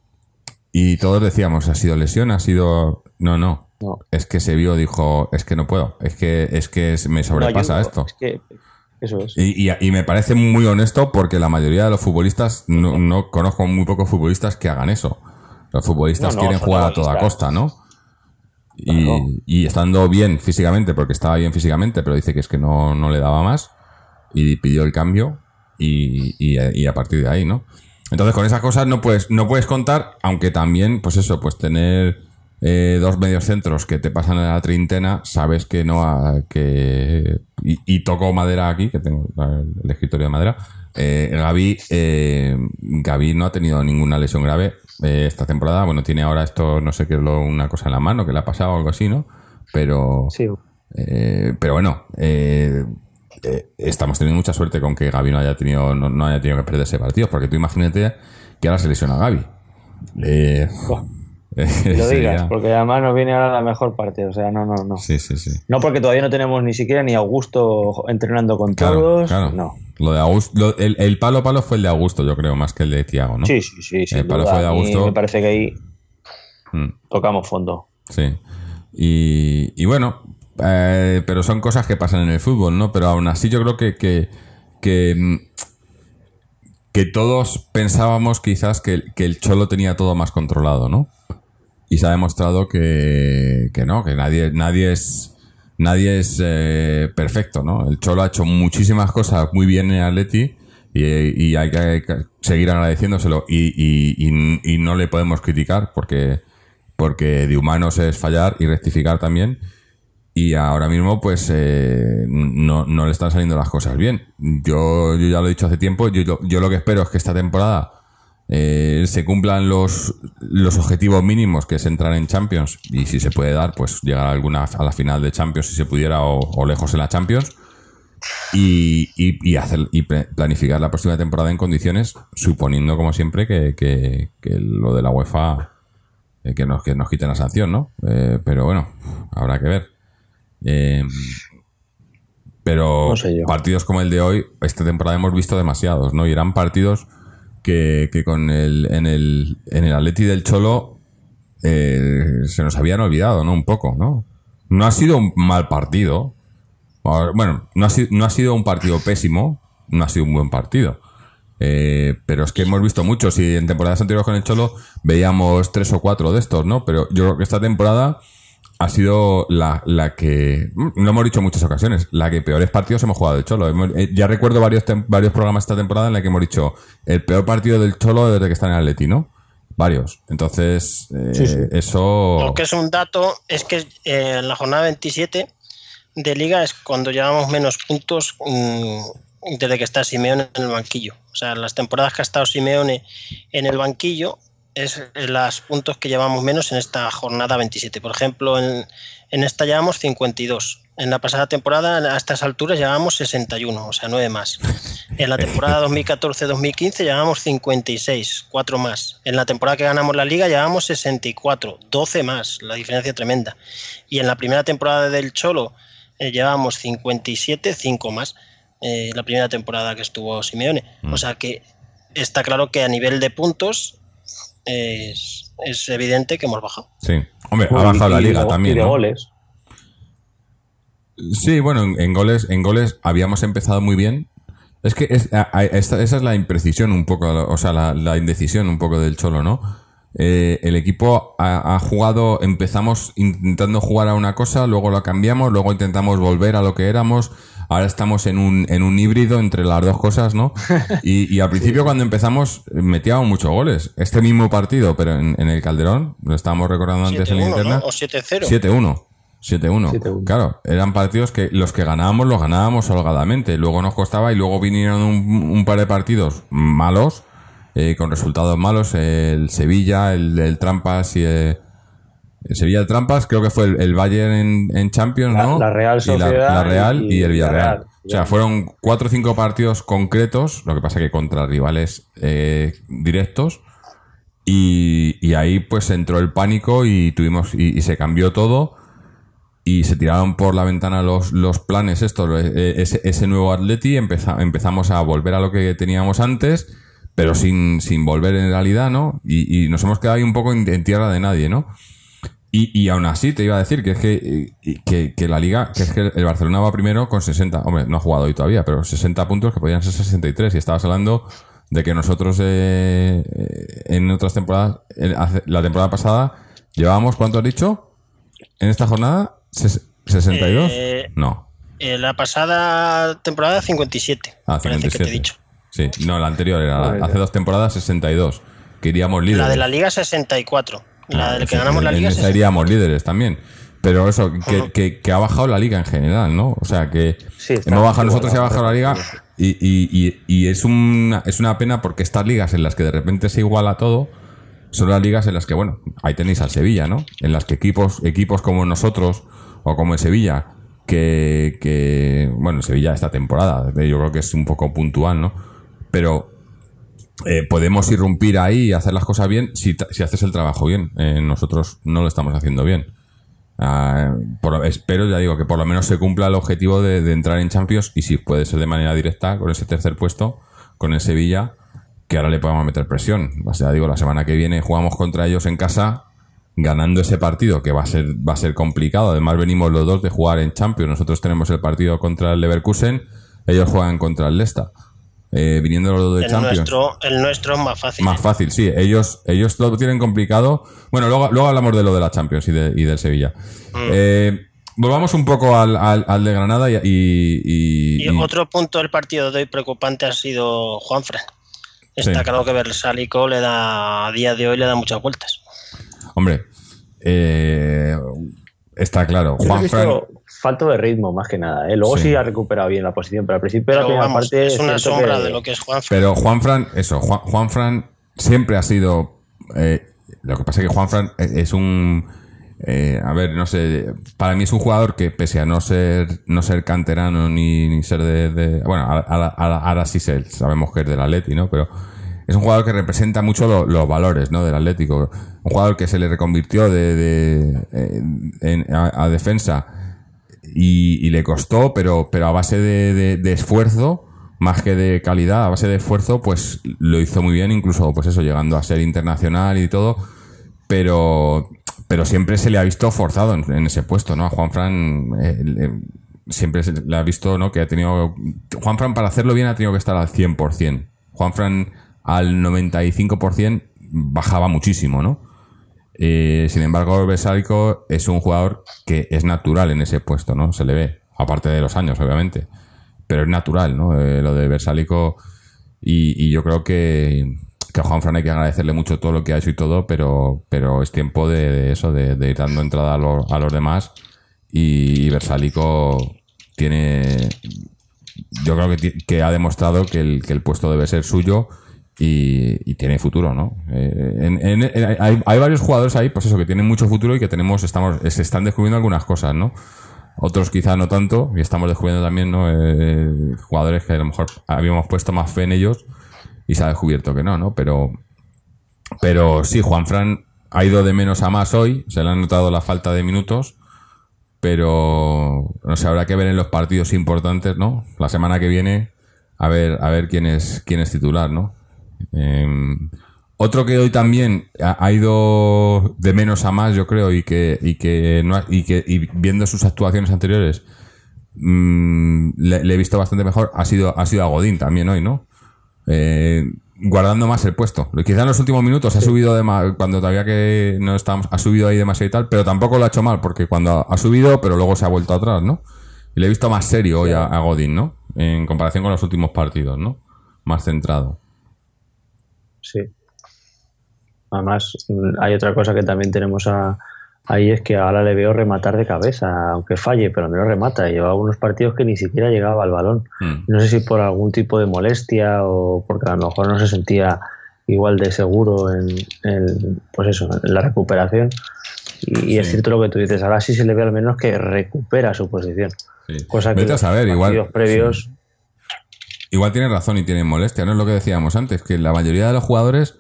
y todos decíamos, ¿ha sido lesión? ¿Ha sido.? No, no. No. Es que se vio, dijo, es que no puedo. Es que, es que me sobrepasa No, esto. Es que eso es. Y, y- y me parece muy honesto porque la mayoría de los futbolistas, no, no conozco muy pocos futbolistas que hagan eso. Los futbolistas No, no, quieren jugar a toda costa, ¿no? Y, Claro. y estando bien físicamente, porque estaba bien físicamente, pero dice que es que no, no le daba más, y pidió el cambio, y, y- y a partir de ahí, ¿no? Entonces con esas cosas no puedes, no puedes contar, aunque también, pues eso, pues tener eh, dos medios centros que te pasan a la treintena, sabes que no ha- que y, y toco madera aquí, que tengo el, el escritorio de madera. Eh, Gaby, eh, Gaby no ha tenido ninguna lesión grave eh, esta temporada. Bueno, tiene ahora esto, no sé qué es lo, una cosa en la mano que le ha pasado o algo así, ¿no? Pero, Sí. eh, pero bueno, eh, eh, estamos teniendo mucha suerte con que Gaby no haya tenido, no, no haya tenido que perderse partidos, porque tú imagínate que ahora se lesiona Gaby. Eh, Buah, eh, Lo digas, porque además nos viene ahora la mejor parte. O sea, no, no, no. Sí, sí, sí. No porque todavía no tenemos ni siquiera ni Augusto entrenando con Claro, todos. claro. No. Lo de Augusto, lo- el, el palo palo fue el de Augusto, yo creo, más que el de Tiago, ¿no? Sí, sí, sí. sin El palo duda. fue de Augusto. Me parece que ahí Mm. tocamos fondo. Sí. Y, y bueno, eh, pero son cosas que pasan en el fútbol, ¿no? Pero aún así yo creo que, que, que, mm, que todos pensábamos quizás que, que el Cholo tenía todo más controlado, ¿no? Y se ha demostrado que, que no, que nadie, nadie es nadie es eh, perfecto, ¿no? El Cholo ha hecho muchísimas cosas muy bien en Atleti y, hay que seguir agradeciéndoselo y, y- y- no le podemos criticar porque, porque de humanos es fallar y rectificar también y ahora mismo pues eh, no, no le están saliendo las cosas bien. Yo, yo ya lo he dicho hace tiempo, yo- yo lo que espero es que esta temporada eh, se cumplan los, los objetivos mínimos que es entrar en Champions y si se puede dar pues llegar a alguna a la final de Champions si se pudiera o, o lejos en la Champions y, y, y hacer y planificar la próxima temporada en condiciones suponiendo como siempre que, que- que lo de la UEFA eh, que nos que nos quiten la sanción no Eh, pero bueno habrá que ver. Eh, pero No sé yo. partidos como el de hoy esta temporada hemos visto demasiados no y eran partidos que, con el en el en el Atleti del Cholo eh, se nos habían olvidado no un poco no no ha sido un mal partido Bueno, no ha, sido, no ha sido un partido pésimo, no ha sido un buen partido. Eh, pero es que hemos visto muchos y en temporadas anteriores con el Cholo veíamos tres o cuatro de estos, ¿no? Pero yo creo que esta temporada ha sido la, la que, mm, lo hemos dicho en muchas ocasiones, la que peores partidos hemos jugado del Cholo. Eh, ya recuerdo varios, varios programas esta temporada en la que hemos dicho el peor partido del Cholo desde que está en el Atleti, ¿no? Varios. Entonces, eh, Sí, sí. eso... Lo que es un dato es que eh, en la jornada 27 de liga es cuando llevamos menos puntos mm, desde que está Simeone en el banquillo. O sea, las temporadas que ha estado Simeone en el banquillo es los puntos que llevamos menos en esta jornada 27. Por ejemplo, en, en esta llevamos 52. En la pasada temporada, a estas alturas, llevamos 61, o sea, 9 más. En la temporada 2014-2015 llevamos 56, 4 más. En la temporada que ganamos la liga llevamos 64, 12 más, la diferencia tremenda. Y en la primera temporada del Cholo eh, llevamos 57, 5 más. eh, la primera temporada que estuvo Simeone. O sea que está claro que a nivel de puntos es, es evidente que hemos bajado. Sí. Hombre, ha bajado la Y de liga también, Y de ¿no? goles. Sí, bueno, en, en goles, en goles habíamos empezado muy bien. Es que es- a- a- esta- esa es la imprecisión un poco, o sea, la, la indecisión un poco del Cholo, ¿no? Eh, el equipo ha, ha jugado, empezamos intentando jugar a una cosa, luego lo cambiamos, luego intentamos volver a lo que éramos, ahora estamos en un, en un híbrido entre las dos cosas, ¿no? Y, y al principio cuando empezamos eh, metíamos muchos goles. Este mismo partido, pero en, en el Calderón, lo estábamos recordando antes en la 7-1, interna. ¿no? O 7-0. 7-1. 7-1. 7-1. Claro, eran partidos que los que ganábamos los ganábamos holgadamente. Luego nos costaba y luego vinieron un, un par de partidos malos, eh, con resultados malos. El Sevilla, el, el Trampas y el, el Sevilla el Trampas, creo que fue el, el Bayern en, en Champions, La- ¿no? la Real y la, Sociedad la Real y, y el Villarreal. O sea, fueron cuatro o cinco partidos concretos, lo que pasa que contra rivales eh, directos. Y, y ahí pues entró el pánico y tuvimos y, y se cambió todo y se tiraron por la ventana los, los planes estos, eh, ese, ese nuevo Atleti, empeza- empezamos a volver a lo que teníamos antes, pero sin, sin volver en realidad, ¿no? Y, y nos hemos quedado ahí un poco en, en tierra de nadie, ¿no? Y, y aún así te iba a decir que es que, que, que la liga, que es que el Barcelona va primero con 60, hombre, no ha jugado hoy todavía, pero 60 puntos que podían ser 63 y estabas hablando de que nosotros eh, en otras temporadas, en- hace- la temporada pasada, llevábamos, ¿cuánto has dicho? En esta jornada, Ses- ¿62? Eh, no. Eh, la pasada temporada 57. Ah, parece que te 57. he dicho. Sí, no, la anterior era, hace dos temporadas 62, que iríamos líderes. La de la liga 64. La del que sí, ganamos la en liga esa 64. iríamos líderes también. Pero eso, que, que- que ha bajado la liga en general, ¿no? O sea, que Sí, hemos bajado nosotros y ha bajado la liga. Y, y- y- y es, una, es una pena porque estas ligas en las que de repente se iguala todo son las ligas en las que, bueno, ahí tenéis al Sevilla, ¿no? En las que equipos, equipos como nosotros o como el Sevilla, que, que bueno, Sevilla esta temporada, yo creo que es un poco puntual, ¿no? Pero eh, podemos irrumpir ahí y hacer las cosas bien si, si haces el trabajo bien. Eh, nosotros no lo estamos haciendo bien. Ah, espero, ya digo, que por lo menos se cumpla el objetivo de, de, entrar en Champions y si puede ser de manera directa con ese tercer puesto, con el Sevilla, que ahora le podamos meter presión. O sea, digo, la semana que viene jugamos contra ellos en casa, ganando ese partido, que va a ser, va a ser complicado. Además, venimos los dos de jugar en Champions. Nosotros tenemos el partido contra el Leverkusen, ellos juegan contra el Leicester. Eh, viniendo los dos de el Champions. Nuestro, el nuestro es más fácil. Más fácil, sí. Ellos, ellos lo tienen complicado. Bueno, luego, luego hablamos de lo de la Champions y, de, y del Sevilla. Mm. Eh, volvamos un poco al, al, al de Granada y, y, y, otro punto del partido de hoy preocupante ha sido Juanfran. Está sí. claro que Versalico le da a día de hoy le da muchas vueltas. Hombre, eh, está claro. Juanfran falta de ritmo más que nada. ¿eh? Luego sí. sí. ha recuperado bien la posición, pero al principio pero la primera vamos, parte es una sombra que... de lo que es Juanfran. Pero Juanfran, eso, Juan, Juanfran siempre ha sido. Eh, lo que pasa es que Juanfran es un. Eh, a ver, no sé. Para mí es un jugador que, pese a no ser no ser canterano ni, ni ser de. de bueno, ahora, ahora, ahora, sí se, sabemos que es del Atleti, ¿no? Pero es un jugador que representa mucho lo, los valores ¿no? del Atlético. Un jugador que se le reconvirtió de, de en, a, a defensa y, y, le costó, pero, pero a base de, esfuerzo, más que de calidad, a base de esfuerzo, pues lo hizo muy bien, incluso, pues eso, llegando a ser internacional y todo, pero, pero siempre se le ha visto forzado en, ese puesto, ¿no? A Juan Fran eh, siempre se le ha visto, ¿no? Que ha tenido, Juan Fran para hacerlo bien ha tenido que estar al 100%. Juan Fran al 95% bajaba muchísimo, ¿no? Eh, sin embargo, Besálico es un jugador que es natural en ese puesto, ¿no? Se le ve, aparte de los años, obviamente. Pero es natural, ¿no? Eh, lo de Bersálico. Y, yo creo que, a Juan Fran hay que agradecerle mucho todo lo que ha hecho y todo, pero, pero es tiempo de, eso, de, ir dando entrada a, lo, a los demás. Y, y tiene. Yo creo que, que ha demostrado que el, que el puesto debe ser suyo y, y, tiene futuro, ¿no? Eh, hay, varios jugadores ahí, pues eso, que tienen mucho futuro y que tenemos, estamos, se están descubriendo algunas cosas, ¿no? Otros quizá no tanto, y estamos descubriendo también, ¿no? Eh, jugadores que a lo mejor habíamos puesto más fe en ellos y se ha descubierto que no, ¿no? Pero, pero sí, Juan Fran ha ido de menos a más hoy, se le ha notado la falta de minutos, pero no sé, habrá que ver en los partidos importantes, ¿no? La semana que viene, a ver, a ver quién es, quién es titular, ¿no? Eh, otro que hoy también ha, ha, ido de menos a más, yo creo, y que, y que, no ha, y que y viendo sus actuaciones anteriores, mmm, le, le, he visto bastante mejor, ha sido, ha sido a Godín también hoy, ¿no? Eh, guardando más el puesto. Quizá en los últimos minutos sí. ha subido de más, cuando todavía que no estábamos, ha subido ahí demasiado y tal, pero tampoco lo ha hecho mal, porque cuando ha subido, pero luego se ha vuelto atrás, ¿no? Y le he visto más serio hoy a, a Godín, ¿no? En comparación con los últimos partidos, ¿no? Más centrado. Sí. Además, hay otra cosa que también tenemos a, ahí es que ahora le veo rematar de cabeza, aunque falle, pero al menos remata. Lleva algunos partidos que ni siquiera llegaba al balón. Mm. No sé si por algún tipo de molestia o porque a lo mejor no se sentía igual de seguro en, en pues eso, en la recuperación. Y, sí. es cierto lo que tú dices, ahora sí se le ve al menos que recupera su posición. Sí. Cosa que Vete a saber, igual, previos... Sí. Igual tiene razón y tiene molestia, ¿no? Es lo que decíamos antes, que la mayoría de los jugadores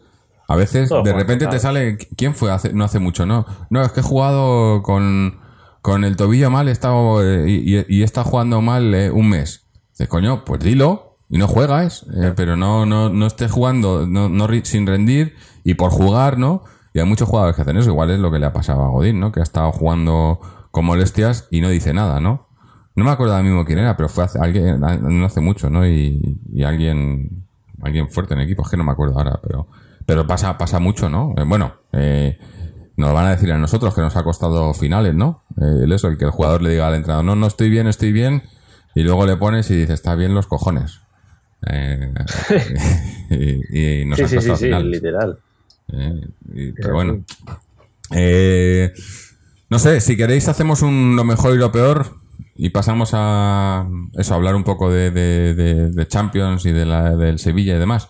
a veces de repente te sale. ¿Quién fue hace, no hace mucho? No, no, es que he jugado con, con el tobillo mal he estado, eh, y, y, he estado jugando mal eh, un mes. Dices, coño, pues dilo y no juegas, eh, pero no, no, no estés jugando no, no, sin rendir y por jugar, ¿no? Y hay muchos jugadores que hacen eso. Igual es lo que le ha pasado a Godín, ¿no? Que ha estado jugando con molestias y no dice nada, ¿no? No me acuerdo ahora mismo quién era, pero fue hace, alguien, no hace mucho, ¿no? Y, y alguien, alguien fuerte en el equipo, es que no me acuerdo ahora, pero. Pero pasa, pasa mucho, ¿no? Eh, bueno, eh, nos van a decir a nosotros que nos ha costado finales, ¿no? Eh, el eso, el que el jugador le diga al entrenador, no, no estoy bien, estoy bien, y luego le pones y dices, está bien los cojones. Eh, y, y, nos sí, costado sí, sí, finales. literal. Y, pero bueno. no sé, si queréis hacemos un lo mejor y lo peor y pasamos a eso, a hablar un poco de, de, Champions y de la, del Sevilla y demás.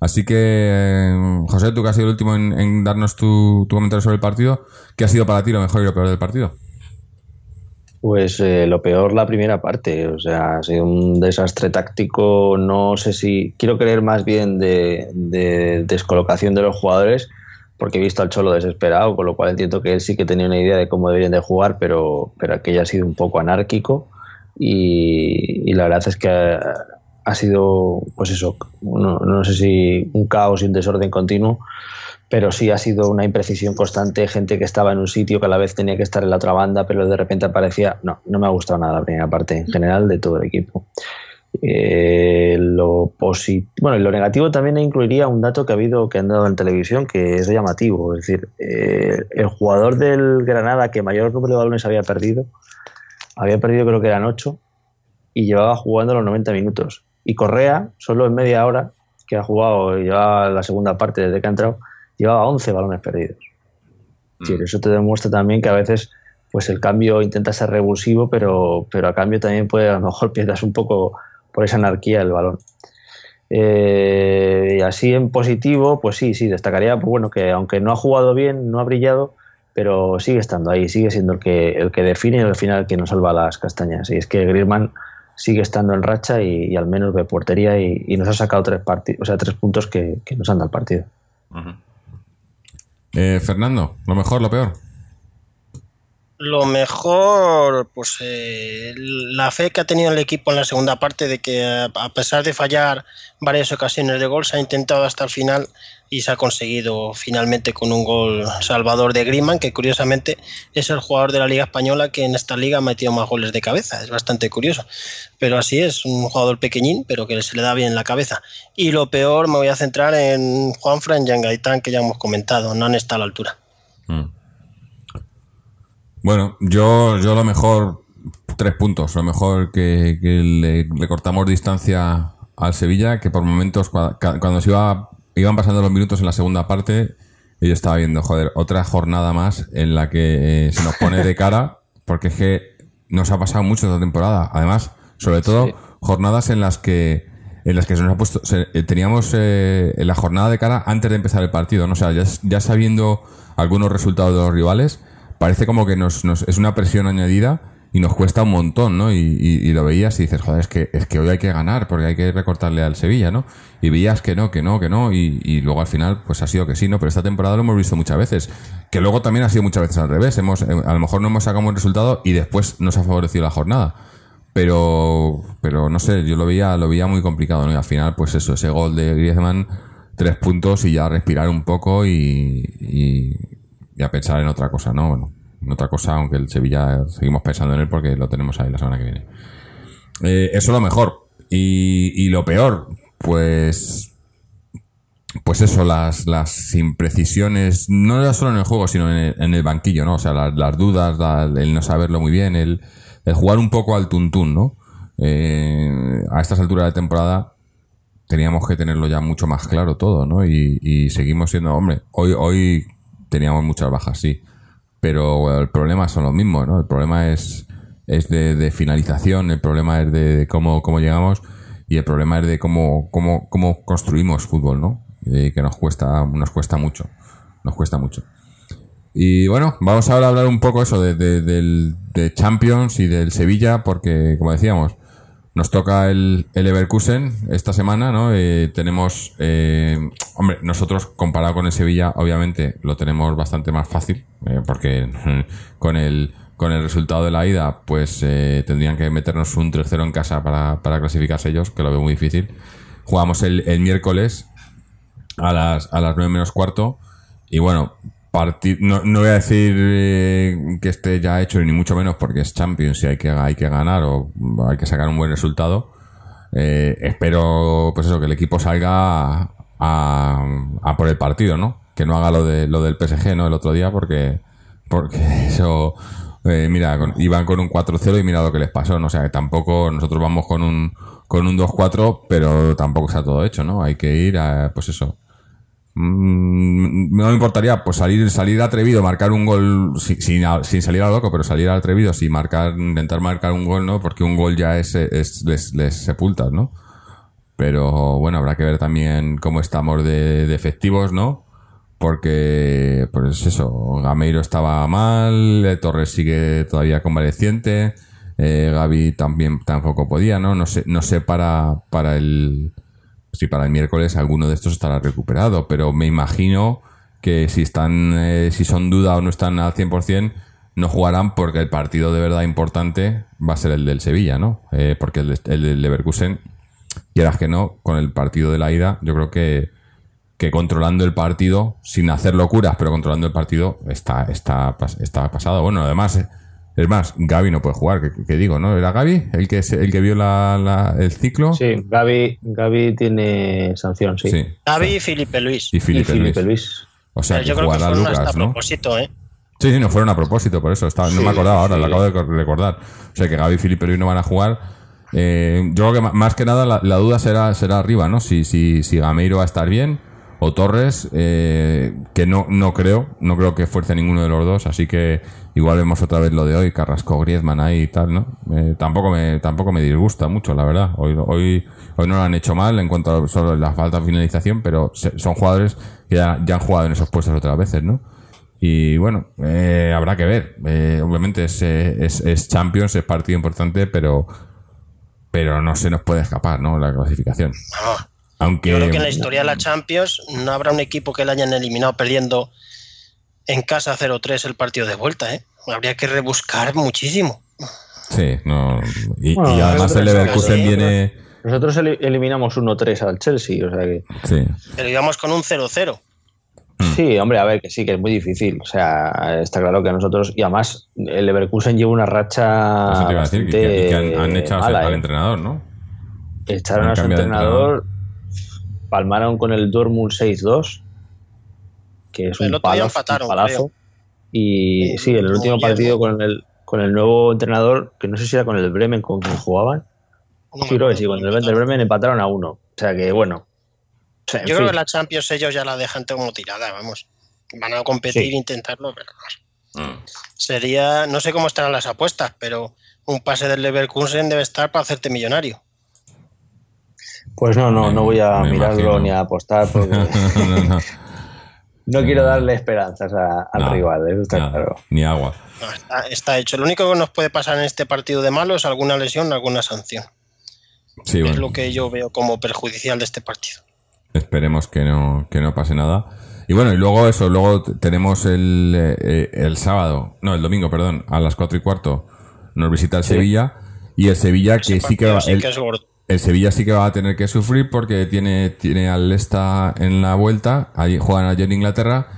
Así que, José, tú que has sido el último en, darnos tu, tu, comentario sobre el partido, ¿qué ha sido para ti lo mejor y lo peor del partido? Pues eh, lo peor la primera parte, o sea, ha sido un desastre táctico, no sé si, quiero creer más bien de descolocación de los jugadores, porque he visto al Cholo desesperado, con lo cual entiendo que él sí que tenía una idea de cómo deberían de jugar, pero, pero aquello ha sido un poco anárquico y, y la verdad es que ha, ha sido, pues eso, no, no sé si un caos y un desorden continuo, pero sí ha sido una imprecisión constante, gente que estaba en un sitio que a la vez tenía que estar en la otra banda, pero de repente aparecía, no, no me ha gustado nada la primera parte en general de todo el equipo. Eh, lo bueno, y lo negativo también incluiría un dato que ha habido que han dado en televisión que es llamativo, es decir, eh, el jugador del Granada que mayor número de balones había perdido, había perdido creo que eran 8 y llevaba jugando los 90 minutos. Y Correa, solo en media hora que ha jugado, y llevaba la segunda parte desde que ha entrado, llevaba 11 balones perdidos. Es decir, eso te demuestra también que a veces pues el cambio intenta ser revulsivo, pero, pero a cambio también puede, a lo mejor pierdas un poco por esa anarquía del balón. Eh, y así en positivo, pues sí, sí, destacaría pues bueno, que aunque no ha jugado bien, no ha brillado, pero sigue estando ahí, sigue siendo el que, el que define y al final el que nos salva las castañas. Y es que Griezmann sigue estando en racha y, al menos de portería y, nos ha sacado tres, o sea, tres puntos que, que nos han dado el partido. Eh, Fernando, lo mejor, lo peor. Lo mejor, pues eh, la fe que ha tenido el equipo en la segunda parte de que a pesar de fallar varias ocasiones de gol, se ha intentado hasta el final y se ha conseguido finalmente con un gol salvador de Griezmann, que curiosamente es el jugador de la Liga Española que en esta liga ha metido más goles de cabeza. Es bastante curioso. Pero así es, un jugador pequeñín, pero que se le da bien la cabeza. Y lo peor me voy a centrar en Juanfran y en Gaitán, que ya hemos comentado, no han estado a la altura. Mm. Bueno, yo, yo lo mejor, tres puntos. Lo mejor que, que le, le cortamos distancia al Sevilla, que por momentos, cuando se iba, iban pasando los minutos en la segunda parte, yo estaba viendo, joder, otra jornada más en la que eh, se nos pone de cara, porque es que nos ha pasado mucho esta temporada. Además, sobre todo, Sí. jornadas en las que en las que se nos ha puesto se- eh, teníamos eh, la jornada de cara antes de empezar el partido no o sea ya, ya sabiendo algunos resultados de los rivales parece como que nos, nos- es una presión añadida y nos cuesta un montón no y, y- y lo veías y dices joder es que es que hoy hay que ganar porque hay que recortarle al Sevilla no y veías que no que no que no y, y luego al final pues ha sido que sí no pero esta temporada lo hemos visto muchas veces. Que luego también ha sido muchas veces al revés. Hemos eh, a lo mejor no hemos sacado un resultado y después nos ha favorecido la jornada. Pero pero no sé yo lo veía lo veía muy complicado ¿no? y al final pues eso ese gol de Griezmann tres puntos y ya respirar un poco y, y, a pensar en otra cosa no bueno en otra cosa aunque el Sevilla seguimos pensando en él porque lo tenemos ahí la semana que viene Eh, eso lo mejor y, y lo peor pues pues eso, las, las imprecisiones, no ya solo en el juego, sino en el, banquillo, ¿no? O sea, las, las dudas, el no saberlo muy bien, el, el jugar un poco al tuntún, ¿no? Eh, a estas alturas de temporada teníamos que tenerlo ya mucho más claro todo, ¿no? Y, y seguimos siendo, hombre, hoy, hoy teníamos muchas bajas, sí, pero el problema son los mismos, ¿no? El problema es, es de, finalización, el problema es de, de cómo, cómo llegamos y el problema es de cómo, cómo, cómo construimos fútbol, ¿no? Eh, que nos cuesta, nos cuesta mucho, nos cuesta mucho. Y bueno, vamos ahora a hablar un poco eso de, de, del- de Champions y del Sevilla, porque como decíamos, nos toca el, el Leverkusen esta semana, ¿no? Eh, tenemos, eh, hombre, nosotros comparado con el Sevilla, obviamente lo tenemos bastante más fácil, eh, porque con el, con el resultado de la ida, pues eh, tendrían que meternos un 3-0 en casa para, para clasificarse ellos, que lo veo muy difícil. Jugamos el, el miércoles a las, a las 9 menos cuarto. Y bueno, parti- no, no voy a decir eh, que esté ya hecho, ni mucho menos, porque es Champions y hay que, hay que ganar o hay que sacar un buen resultado. Eh, espero, pues eso, que el equipo salga a, a- a por el partido, ¿no? Que no haga lo, de, lo del PSG, ¿no? El otro día, porque, porque eso. eh, mira, con- iban con un 4-0 y mira lo que les pasó, ¿no? O sea, que tampoco nosotros vamos con un, con un 2-4, pero tampoco está todo hecho, ¿no? Hay que ir a, pues eso, Mm, no me importaría pues salir salir atrevido marcar un gol sin, sin, sin salir a loco pero salir atrevido y marcar intentar marcar un gol no porque un gol ya es, es les, les sepultas no pero bueno habrá que ver también cómo estamos de, de efectivos no porque, pues eso, Gameiro estaba mal, eh, Torres sigue todavía convaleciente, eh, Gaby también tampoco podía, ¿no? No sé, no sé para, para el si para el miércoles alguno de estos estará recuperado, pero me imagino que si están, eh, si son duda o no están al 100%, no jugarán porque el partido de verdad importante va a ser el del Sevilla, ¿no? Eh, porque el, el del Leverkusen, quieras que no, con el partido de la ida, yo creo que, que controlando el partido, sin hacer locuras, pero controlando el partido, está, está, está pasado. Bueno, además, es más, Gaby no puede jugar, que, que digo, ¿no? ¿Era Gaby el que, se- el que vio la, la- el ciclo? Sí, Gaby, Gaby tiene sanción, sí. Sí. Gaby y Felipe Luis. Y Y Felipe, Luis. Luis. O sea, Pero que yo creo que fueron hasta Lucas, a ¿no? propósito, ¿eh? Sí, sí, no fueron a propósito, por eso. Estaba, no me acordaba ahora, sí. lo acabo de co- recordar. O sea, que Gaby y Felipe Luis no van a jugar. Eh, yo creo que más que nada la, la duda será, será arriba, ¿no? Si, si, si Gameiro va a estar bien o Torres, eh, que no, no creo, no creo que fuerce ninguno de los dos, así que igual vemos otra vez lo de hoy, Carrasco, Griezmann ahí y tal, ¿no? Tampoco me, tampoco me disgusta mucho, la verdad. Hoy, hoy, hoy no lo han hecho mal en cuanto a solo la falta de finalización, pero se- son jugadores que ya, ya han jugado en esos puestos otras veces, ¿no? Y bueno, eh, habrá que ver. Eh, obviamente es, es, es Champions, es partido importante, pero pero no se nos puede escapar, ¿no? La clasificación. Ah, Aunque Yo creo que en la historia de la Champions no habrá un equipo que le hayan eliminado perdiendo en casa 0-3 el partido de vuelta, ¿eh? Habría que rebuscar muchísimo. sí, no. Y, Bueno, y además el Leverkusen sí, viene. Nosotros eli- eliminamos 1-3 al Chelsea, o sea que... Sí, Pero íbamos con un 0-0. Hmm. Sí, hombre, a ver, que sí, que es muy difícil. O sea, está claro que a nosotros... Y además, el Leverkusen lleva una racha eso te iba a decir. Que, que- han, han echado mala, al ¿eh? entrenador, ¿no? Echaron a su de entrenador, palmaron con el Dortmund 6-2, que es El un, palazo, empataron, un palazo. creo. Y sí, en el último partido con el, con el nuevo entrenador, que no sé si era con el Bremen con quien jugaban. No Sí, creo que sí, con el Bremen empataron a uno. O sea que, bueno. o sea, en Yo creo fin. que la Champions ellos ya la dejan como tirada, vamos. Van a competir Sí. e intentarlo, pero vamos. Sería, no sé cómo estarán las apuestas, pero un pase del Leverkusen debe estar para hacerte millonario. Pues no, no, Me- no voy a mirarlo imagino. ni a apostar porque no, no, no quiero darle esperanzas a- al No, rival, eso está claro. Ni agua. No, está, está hecho. Lo único que nos puede pasar en este partido de malo es alguna lesión, alguna sanción. Sí, Es bueno. lo que yo veo como perjudicial de este partido. Esperemos que no, que no pase nada. Y bueno, y luego eso, luego tenemos el, eh, el sábado, no, el domingo, perdón, a las cuatro y cuarto nos visita el Sevilla. Y el Sevilla que sí que va, sí el, que es gordo. El Sevilla sí que va a tener que sufrir porque tiene, tiene al Leicester en la vuelta, allí juegan ayer en Inglaterra,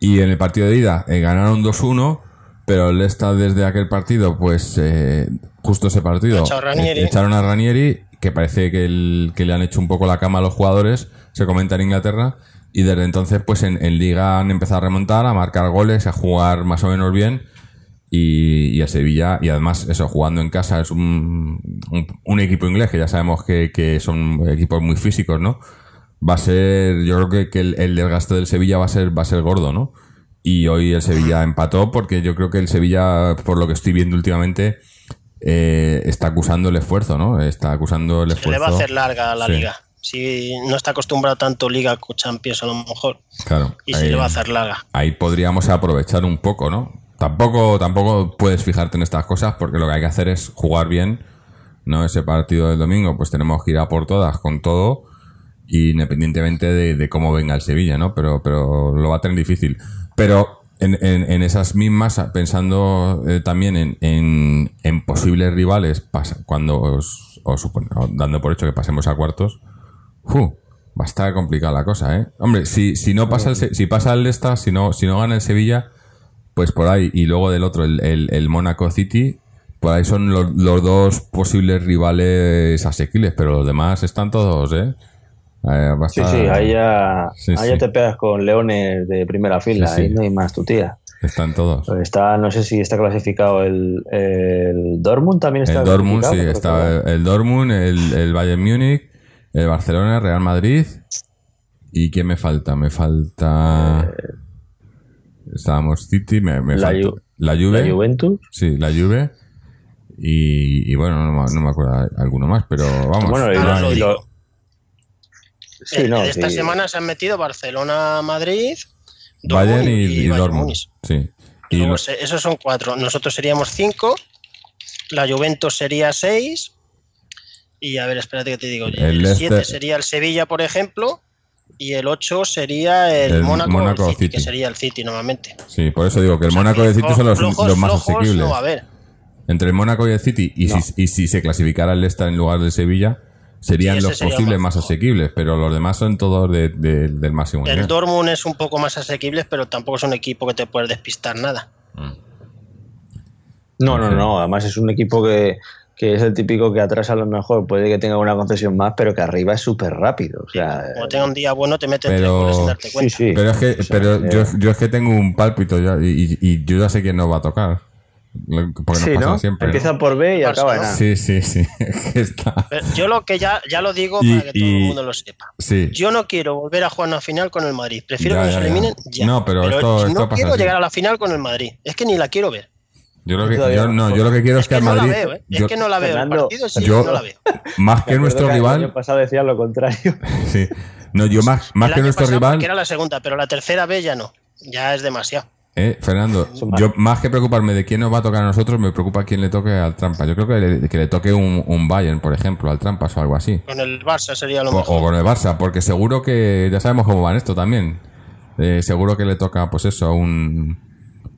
y en el partido de ida eh, ganaron 2-1, pero el Leicester desde aquel partido, pues eh, justo ese partido, Ranieri. eh, echaron a Ranieri, que parece que, el- que le han hecho un poco la cama a los jugadores, se comenta en Inglaterra, y desde entonces pues en, en Liga han empezado a remontar, a marcar goles, a jugar más o menos bien, y, y a Sevilla, y además eso, jugando en casa es un, un, un equipo inglés, que ya sabemos que, que son equipos muy físicos, ¿no? Va a ser, yo creo que, que el, el desgaste del Sevilla va a ser, va a ser gordo, ¿no? Y hoy el Sevilla empató porque yo creo que el Sevilla, por lo que estoy viendo últimamente, eh, está acusando el esfuerzo, ¿no? Está acusando el Se esfuerzo. le va a hacer larga a la Sí. liga. Si no está acostumbrado tanto liga con Champions a lo mejor. Claro. Y se le va a hacer larga. ahí podríamos aprovechar un poco, ¿no? Tampoco, tampoco puedes fijarte en estas cosas porque lo que hay que hacer es jugar bien, ¿no? Ese partido del domingo, pues tenemos que ir a por todas, con todo, independientemente de, de cómo venga el Sevilla, ¿no? Pero, pero lo va a tener difícil. Pero en, en- en esas mismas, pensando eh, también en, en- posibles rivales, pasa- cuando os, os supone- dando por hecho que pasemos a cuartos, ¡fu! va a estar complicada la cosa, ¿eh? Hombre, si, si no pasa el, si pasa el esta, si no, si no gana el Sevilla, pues por ahí, y luego del otro, el, el, el Mónaco City, por ahí son los, los dos posibles rivales asequibles, pero los demás están todos, ¿eh? Eh, Sí, sí, ahí ya, Sí, ahí sí. ya te pegas con leones de primera fila, Sí, ahí no hay más tu tía. Están todos. Pues Está, no sé si está clasificado el, el Dortmund también está El Dortmund, sí, está el Dortmund, el, el Bayern Múnich, el Barcelona, el Real Madrid. ¿Y quién me falta? Me falta. Estábamos City, me, me La Ju- la Juve. la Juventus. Sí, la Juve. Y, y bueno, no, me- no me acuerdo alguno más, pero vamos. Bueno, y lo- hay- y lo- Sí, no, en esta sí. semana se han metido Barcelona, Madrid, Bayern y, y Dortmund. Sí. Y esos son cuatro. Nosotros seríamos cinco. La Juventus sería seis. Y a ver, espérate que te digo. El siete sería el Sevilla, por ejemplo. Y el 8 sería el, El Mónaco, el City, City. que sería el City normalmente. sí, por eso digo que el Mónaco y el City son los, Flojos, los más flojos, asequibles. No, a ver. Entre el Mónaco y el City, y, si, y si se clasificara el Leicester en lugar del Sevilla, serían Sí, los sería posibles más asequibles, pero los demás son todos de- de- del máximo El nivel. Dortmund es un poco más asequible, pero tampoco es un equipo que te puedes despistar nada. No, no, no. Además es un equipo que, que es el típico que atrás a lo mejor puede que tenga una concesión más, pero que arriba es súper rápido. O sea, Como tenga un día bueno, te meten Pero- tres goles sin darte sí, cuenta. sí. Pero es que, O sea, pero eh, yo, yo es que tengo un pálpito ya, y, y- yo ya sé quién nos va a tocar. Porque sí, nos pasa ¿no? siempre. ¿no? Empieza por B y acaba en. A. Sí, sí, sí. está. Pero Yo lo que ya, ya lo digo Y- para que todo el mundo lo sepa. Sí. Yo no quiero volver a jugar una final con el Madrid. Prefiero Ya, que nos eliminen ya. No, pero esto- esto no pasa quiero así. llegar a la final con el Madrid. Es que ni la quiero ver. Yo lo que, yo, no, no. yo lo que quiero es, Es que que al no la Madrid. veo, ¿eh? yo- Es que no la veo. Fernando, el partido sí, yo- no la veo. más que nuestro que El año rival. pasado decía lo contrario. Sí. No, yo más, más El que nuestro rival. era la segunda, pero la tercera vez ya no. Ya es demasiado. Eh, Fernando, yo más que preocuparme de quién nos va a tocar a nosotros, me preocupa quién le toque al Trampa. Yo creo que le, que le toque un, un Bayern, por ejemplo, al Trampas o algo así. Con el Barça sería lo O, mejor. o con el Barça, porque seguro que ya sabemos cómo van esto también. Eh, seguro que le toca, pues eso, un,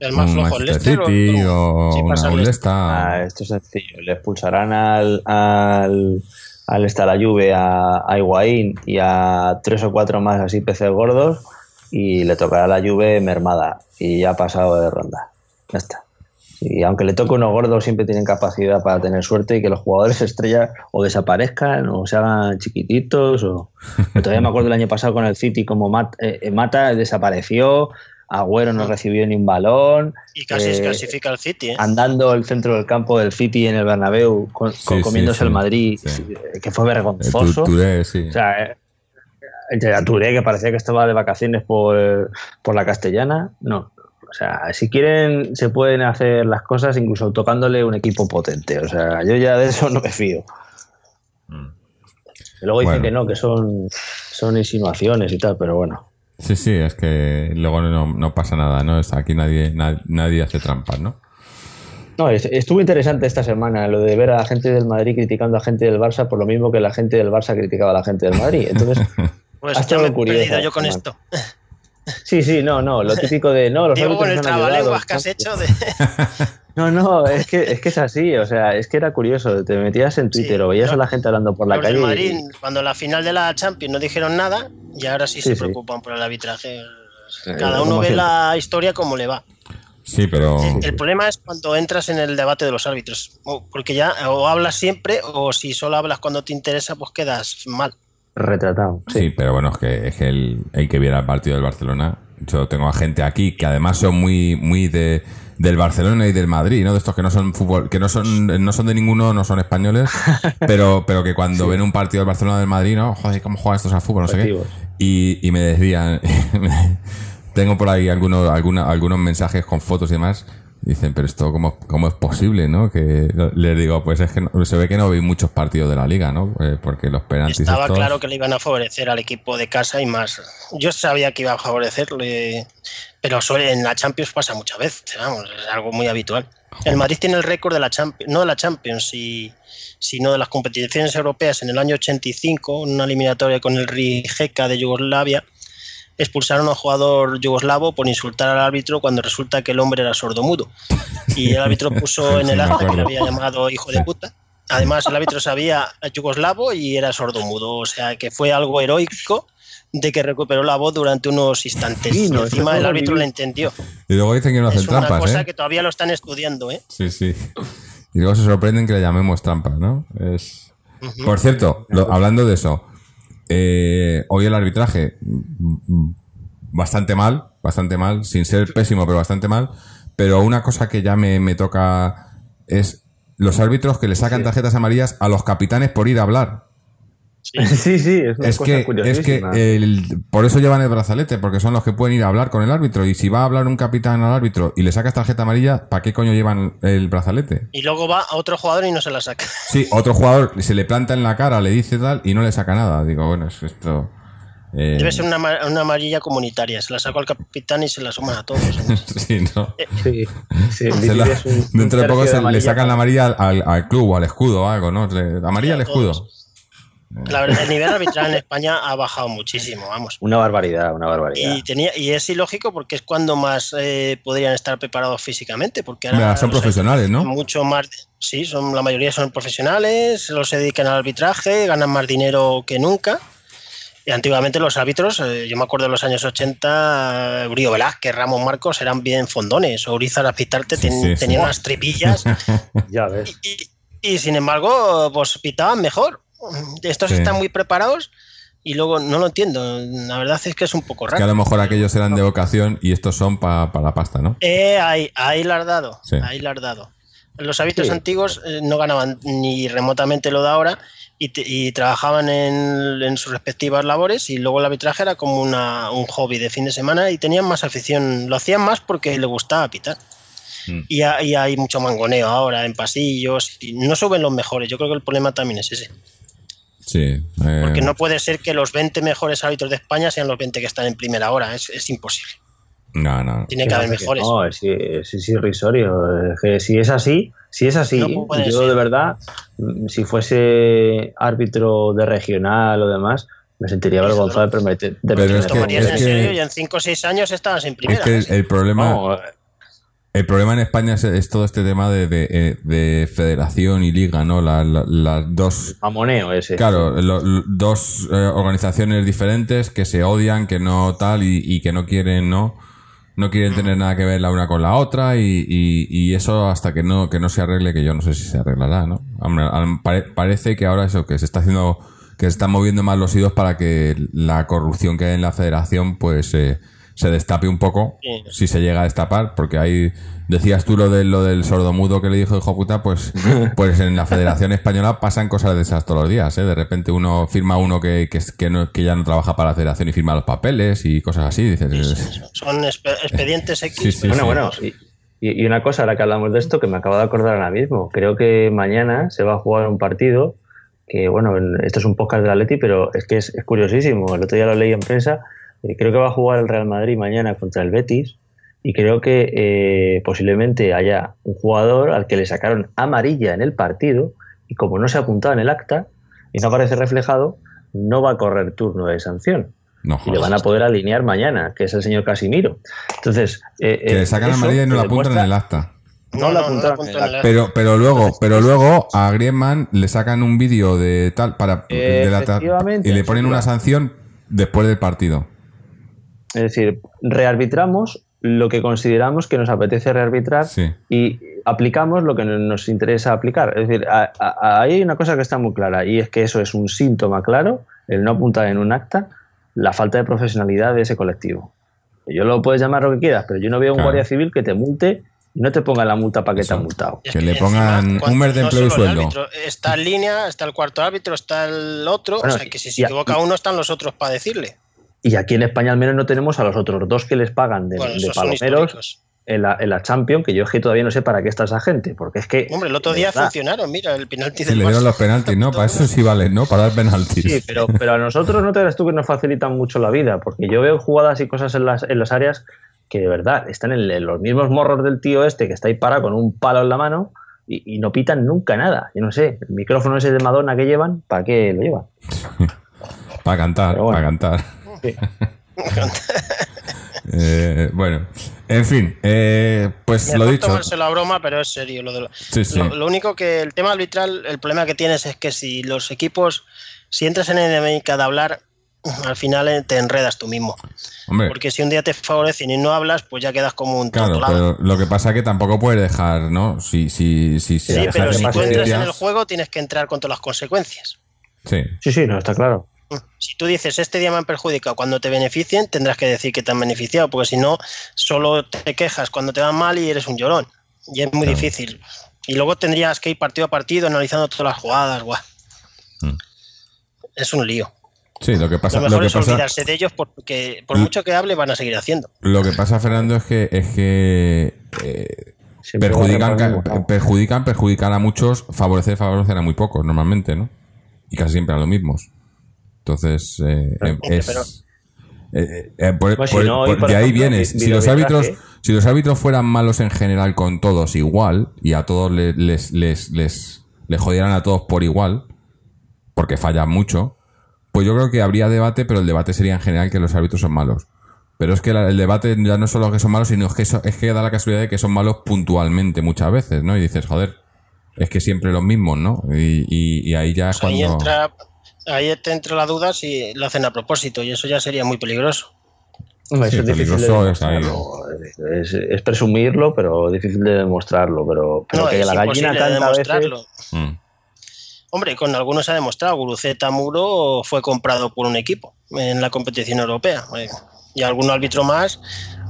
el más un flojo, el Manchester Leicester City o, o, Sí, una- Leicester. Ah, esto es sencillo. Le expulsarán al, al, al esta la Juve, a, a Higuaín y a tres o cuatro más así peces gordos y le tocará la Juve mermada y ya ha pasado de ronda. Ya está. Y aunque le toque uno gordo, siempre tienen capacidad para tener suerte y que los jugadores estrellas o desaparezcan o se hagan chiquititos. O... Todavía me acuerdo el año pasado con el City como Mat- eh, Mata desapareció, Agüero no recibió ni un balón. Y casi eh, clasifica el City, ¿eh? andando el centro del campo del City en el Bernabéu con- con- sí, comiéndose sí, el Madrid sí. eh, que fue Eh, vergonzoso Tu- Touré, sí. o sea eh, el la Touré que parecía que estaba de vacaciones por, por la castellana no o sea si quieren se pueden hacer las cosas incluso tocándole un equipo potente o sea yo ya de eso no me fío y luego dicen Mm. Que no que son son insinuaciones y tal pero bueno Sí, sí, es que luego no, no pasa nada, ¿no? Aquí nadie, na- nadie hace trampas, ¿no? No, es- estuvo interesante esta semana lo de ver a la gente del Madrid criticando a la gente del Barça por lo mismo que la gente del Barça criticaba a la gente del Madrid. Entonces, Pues ha estado curioso, perdido yo con esto. sí, sí, no, no, lo típico de no, los Digo con el trabalenguas que has hecho de... No, no, es que, es que es así, o sea, es que era curioso, te metías en Twitter Sí, o veías a la gente hablando por la Los calle. Madrid, y- cuando la final de la Champions no dijeron nada, y ahora sí, Sí, se sí. preocupan por el arbitraje. Cada uno ve siempre. la historia como le va. Sí, pero... El, problema es cuando entras en el debate de los árbitros, porque ya o hablas siempre o si solo hablas cuando te interesa, pues quedas mal. retratado. Sí, pero bueno, es que, es que el, el que viera el partido del Barcelona, yo tengo a gente aquí que además son muy, muy de del Barcelona y del Madrid, ¿no? De estos que no son fútbol, que no son, no son de ninguno, no son españoles, pero, pero que cuando ven un partido del Barcelona del Madrid, ¿no? Joder, ¿cómo juegan estos a fútbol? No sé qué. Y, y me decían, tengo por ahí algunos, alguna- algunos mensajes con fotos y demás. Dicen, pero esto, ¿cómo, cómo es posible, no? Que les digo, pues es que no- se ve que no vi muchos partidos de la liga, ¿no? Eh, porque los penaltis Estaba estos- claro que le iban a favorecer al equipo de casa y más. Yo sabía que iba a favorecerle, pero suele, en la Champions pasa muchas veces, vamos, es algo muy habitual. El Madrid tiene el récord de la Champions, no de la Champions, si- sino de las competiciones europeas. En el año 85, en una eliminatoria con el Rijeka de Yugoslavia, expulsaron a un jugador yugoslavo por insultar al árbitro cuando resulta que el hombre era sordomudo. Y el árbitro puso en el acta que le acuerdo. había llamado hijo de puta. Además, el árbitro sabía yugoslavo y era sordomudo, o sea que fue algo heroico de que recuperó la voz durante unos instantes. Sí, no, y eso encima el árbitro le entendió. Y luego dicen que no hacen Es una trampas, cosa ¿eh? que todavía lo están estudiando, ¿eh? Sí, sí. Y luego se sorprenden que le llamemos trampas, ¿no? Es... Por cierto, lo- hablando de eso, eh, hoy el arbitraje mm, mm, bastante mal, bastante mal, sin ser pésimo, pero bastante mal. Pero una cosa que ya me, me toca es los árbitros que le sacan tarjetas amarillas a los capitanes por ir a hablar. Sí, sí, es una Es cosa que, es que el- por eso llevan el brazalete, porque son los que pueden ir a hablar con el árbitro. Y si va a hablar un capitán al árbitro y le sacas tarjeta amarilla, ¿para qué coño llevan el brazalete? Y luego va a otro jugador y no se la saca. Sí, otro jugador se le planta en la cara, le dice tal y no le saca nada. Digo, bueno, es esto. Eh, Debe ser una, una amarilla comunitaria. Se la sacó al capitán y se la suman a todos. sí, ¿no? Sí, sí, la- un- un dentro de poco se le sacan la amarilla al, club o al escudo o algo, ¿no? Le- amarilla al Sí, escudo. todos. La verdad, el nivel arbitral en España ha bajado muchísimo, vamos. Una barbaridad, una barbaridad. Y, tenía, y es ilógico porque es cuando más eh, podrían estar preparados físicamente. Porque ahora son los profesionales, ¿no? Mucho más. Sí, son, la mayoría son profesionales, los se dedican al arbitraje, ganan más dinero que nunca. Y antiguamente los árbitros, eh, yo me acuerdo de los años 80, eh, Uribe Velázquez, Ramón Marcos eran bien fondones. O Urizar Azpitarte Sí, ten- sí, sí. tenía unas tripillas Ya ves. y, y, sin embargo, pues pitaban mejor. Estos Sí. están muy preparados y luego no lo entiendo. La verdad es que es un poco Que a raro. lo mejor aquellos eran de vocación y estos son para la pasta, ¿no? Eh, ahí, ahí la has dado. Sí. Ahí la has dado. Los hábitos Sí. antiguos eh, no ganaban ni remotamente lo de ahora y, te- y trabajaban en, en sus respectivas labores y luego el arbitraje era como una- un hobby de fin de semana y tenían más afición. Lo hacían más porque les gustaba pitar. Mm. Y, y hay mucho mangoneo ahora en pasillos y no suben los mejores. Yo creo que el problema también es ese. Sí. eh, Porque no puede ser que los 20 mejores árbitros de España sean los 20 que están en primera hora. Es, es imposible. no, no. Tiene que haber mejores. No, es, es, es irrisorio. Es que si es así, si es así, No yo ser. de verdad, mm, si fuese árbitro de regional o demás, me sentiría Eso, avergonzado de permitir. de Pero es que- Tomarías es en que- serio y en 5 o 6 años estabas en Es primera. que el, el problema, No, el problema en España es, es todo este tema de, de, eh, de federación y liga, ¿no? La- la- las dos mamoneo ese. Claro, lo- lo- dos eh, organizaciones diferentes que se odian, que no tal y, y que no quieren, ¿no? No quieren tener nada que ver la una con la otra y, y- y eso hasta que no, que no se arregle, que yo no sé si se arreglará, ¿no? Hombre, al- pare- parece que ahora eso, que se está haciendo, que se están moviendo más los hilos para que la corrupción que hay en la federación, pues, eh, se destape un poco, Sí. si se llega a destapar, porque ahí decías tú lo, de, lo del sordomudo que le dijo hijo puta, pues, pues en la Federación Española pasan cosas de esas todos los días, ¿eh? De repente uno firma uno que, que, es- que, no- que ya no trabaja para la Federación y firma los papeles y cosas así, dices... Son expedientes X. Sí, sí, pero- Bueno, bueno, y, y- una cosa, ahora que hablamos de esto, que me acabo de acordar ahora mismo. Creo que mañana se va a jugar un partido que, bueno, en- esto es un podcast del Atleti, pero es que es, es curiosísimo. El otro día lo leí en prensa. Eh, creo que va a jugar el Real Madrid mañana contra el Betis y creo que eh, posiblemente haya un jugador al que le sacaron amarilla en el partido y como no se ha apuntado en el acta y no aparece reflejado, no va a correr turno de sanción No, y le van a poder alinear mañana, que es el señor Casimiro. Entonces, eh, Que eh, le sacan amarilla y no la apuntan en el acta. No la apuntaron el el- Pero, pero luego, pero luego a Griezmann le sacan un vídeo de tal para de la y le ponen una sanción después del partido. Es decir, rearbitramos lo que consideramos que nos apetece rearbitrar Sí. y aplicamos lo que no- nos interesa aplicar. Es decir, a- a- ahí hay una cosa que está muy clara y es que eso es un síntoma claro, el no apuntar en un acta, la falta de profesionalidad de ese colectivo. Yo lo puedes llamar lo que quieras, pero yo no veo un guardia civil que te multe y no te ponga la multa para que te ha multado. Es Que le pongan un mes de no empleo y solo el sueldo. está en línea, está el cuarto árbitro, está el otro. Bueno, o sea, que si y- se y- equivoca uno, están los otros para decirle. Y aquí en España al menos no tenemos a los otros dos que les pagan de, Bueno, de palomeros en la, en la Champions, que yo es que todavía no sé para qué está esa gente, porque es que... Hombre, el otro día verdad, funcionaron, mira, el penalti del le dieron los penaltis, ¿no? Para eso sí vale, ¿no? Para dar penaltis. Sí, pero, pero a nosotros no te creas tú que nos facilitan mucho la vida, porque yo veo jugadas y cosas en las, en las áreas que de verdad están en, en los mismos morros del tío este que está ahí parado con un palo en la mano y, y no pitan nunca nada. Yo no sé, el micrófono ese de Madonna que llevan, ¿para qué lo llevan? Para cantar, bueno. para cantar. Sí. Eh, bueno, en fin, eh, pues lo dicho. tomarse la broma, pero es serio. Lo, de lo- Sí, sí. Lo, lo único que el tema arbitral, el problema que tienes es que si los equipos, si entras en dinámica de hablar, al final eh, te enredas tú mismo. Hombre, Porque si un día te favorecen y no hablas, pues ya quedas como un claro, pero lo que pasa es que tampoco puedes dejar, ¿no? Si, si, si, si Sí, pero si tú entras en el juego, tienes que entrar con todas las consecuencias. Sí, sí, sí, no, está claro. Si tú dices este día me han perjudicado, cuando te beneficien, tendrás que decir que te han beneficiado, porque si no, solo te quejas cuando te va mal y eres un llorón. Y es muy Claro. difícil. Y luego tendrías que ir partido a partido analizando todas las jugadas. guau. Mm. Es un lío. sí, lo que pasa, Lo lo mejor que es pasa, olvidarse de ellos porque por mucho que hable van a seguir haciendo. lo que pasa, Fernando, es que, es que eh, perjudican, perjudican, perjudican a muchos, favorecer, favorecen a muy pocos, normalmente, ¿no? Y casi siempre a los mismos. Entonces, eh, eh, es. pero- eh, eh, por- Pues si por- no, por- y por de ahí vienes. vi- Si los árbitros, si los árbitros fueran malos en general con todos igual y a todos les, les, les, les, les jodieran a todos por igual, porque fallan mucho, pues yo creo que habría debate, pero el debate sería en general que los árbitros son malos. Pero es que la- el debate ya no es solo que son malos, sino es que, eso- es que da la casualidad de que son malos puntualmente muchas veces, ¿no? Y dices, joder, es que siempre los mismos, ¿no? Y, y- y ahí ya es Pues ahí cuando... entra, ahí te entra la duda si lo hacen a propósito y eso ya sería muy peligroso. Hombre, Sí, eso es difícil de peligroso es ahí. demostrarlo. Es, es presumirlo, pero difícil de demostrarlo. Pero, pero no, que es la gallina canta a demostrarlo. veces. Mm. Hombre, con algunos se ha demostrado. Guruceta Muro fue comprado por un equipo en la competición europea. Eh, Y algún árbitro más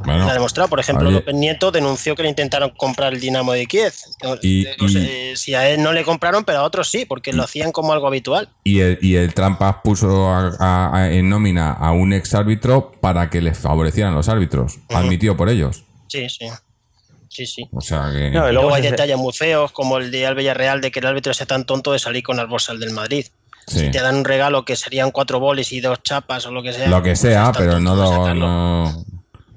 Bueno, demostrado. Por ejemplo, oye. López Nieto denunció que le intentaron comprar el Dinamo de Kiev. Y- No sé, y- eh, si a él no le compraron, pero a otros sí, porque lo hacían como algo habitual. Y el, y el Trampas puso a- a- a- en nómina a un ex árbitro para que les favorecieran los árbitros, admitido por ellos. Sí, sí. Sí, sí. O sea que. No, Y y luego hay detalles muy feos, como el de Al Villarreal, de que el árbitro sea tan tonto de salir con las bolsas del Madrid. sí, Si te dan un regalo que serían cuatro bolis y dos chapas o lo que sea. lo que pues sea, pero no lo. no-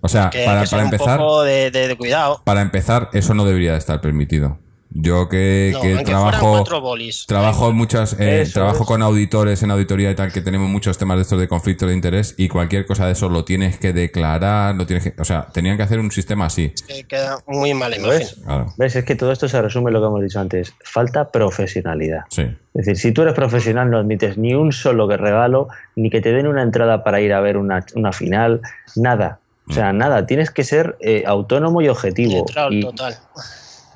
O sea, Que para, que un empezar, poco de, de- de cuidado. para empezar, eso no debería de estar permitido. Yo que, No, trabajo. bolis. Trabajo en muchas, eh, Eso trabajo es. con auditores en auditoría y tal, que tenemos muchos temas de estos de conflicto de interés y cualquier cosa de eso lo tienes que declarar, lo tienes que, o sea, tenían que hacer un sistema así. Que queda muy mala ¿Lo imagen. ves? Claro. ¿Ves? Es que todo esto se resume en lo que hemos dicho antes. Falta profesionalidad. Sí. Es decir, si tú eres profesional no admites ni un solo que regalo, ni que te den una entrada para ir a ver una, una final, nada. O sea, nada. Tienes que ser eh, autónomo y objetivo. Y total.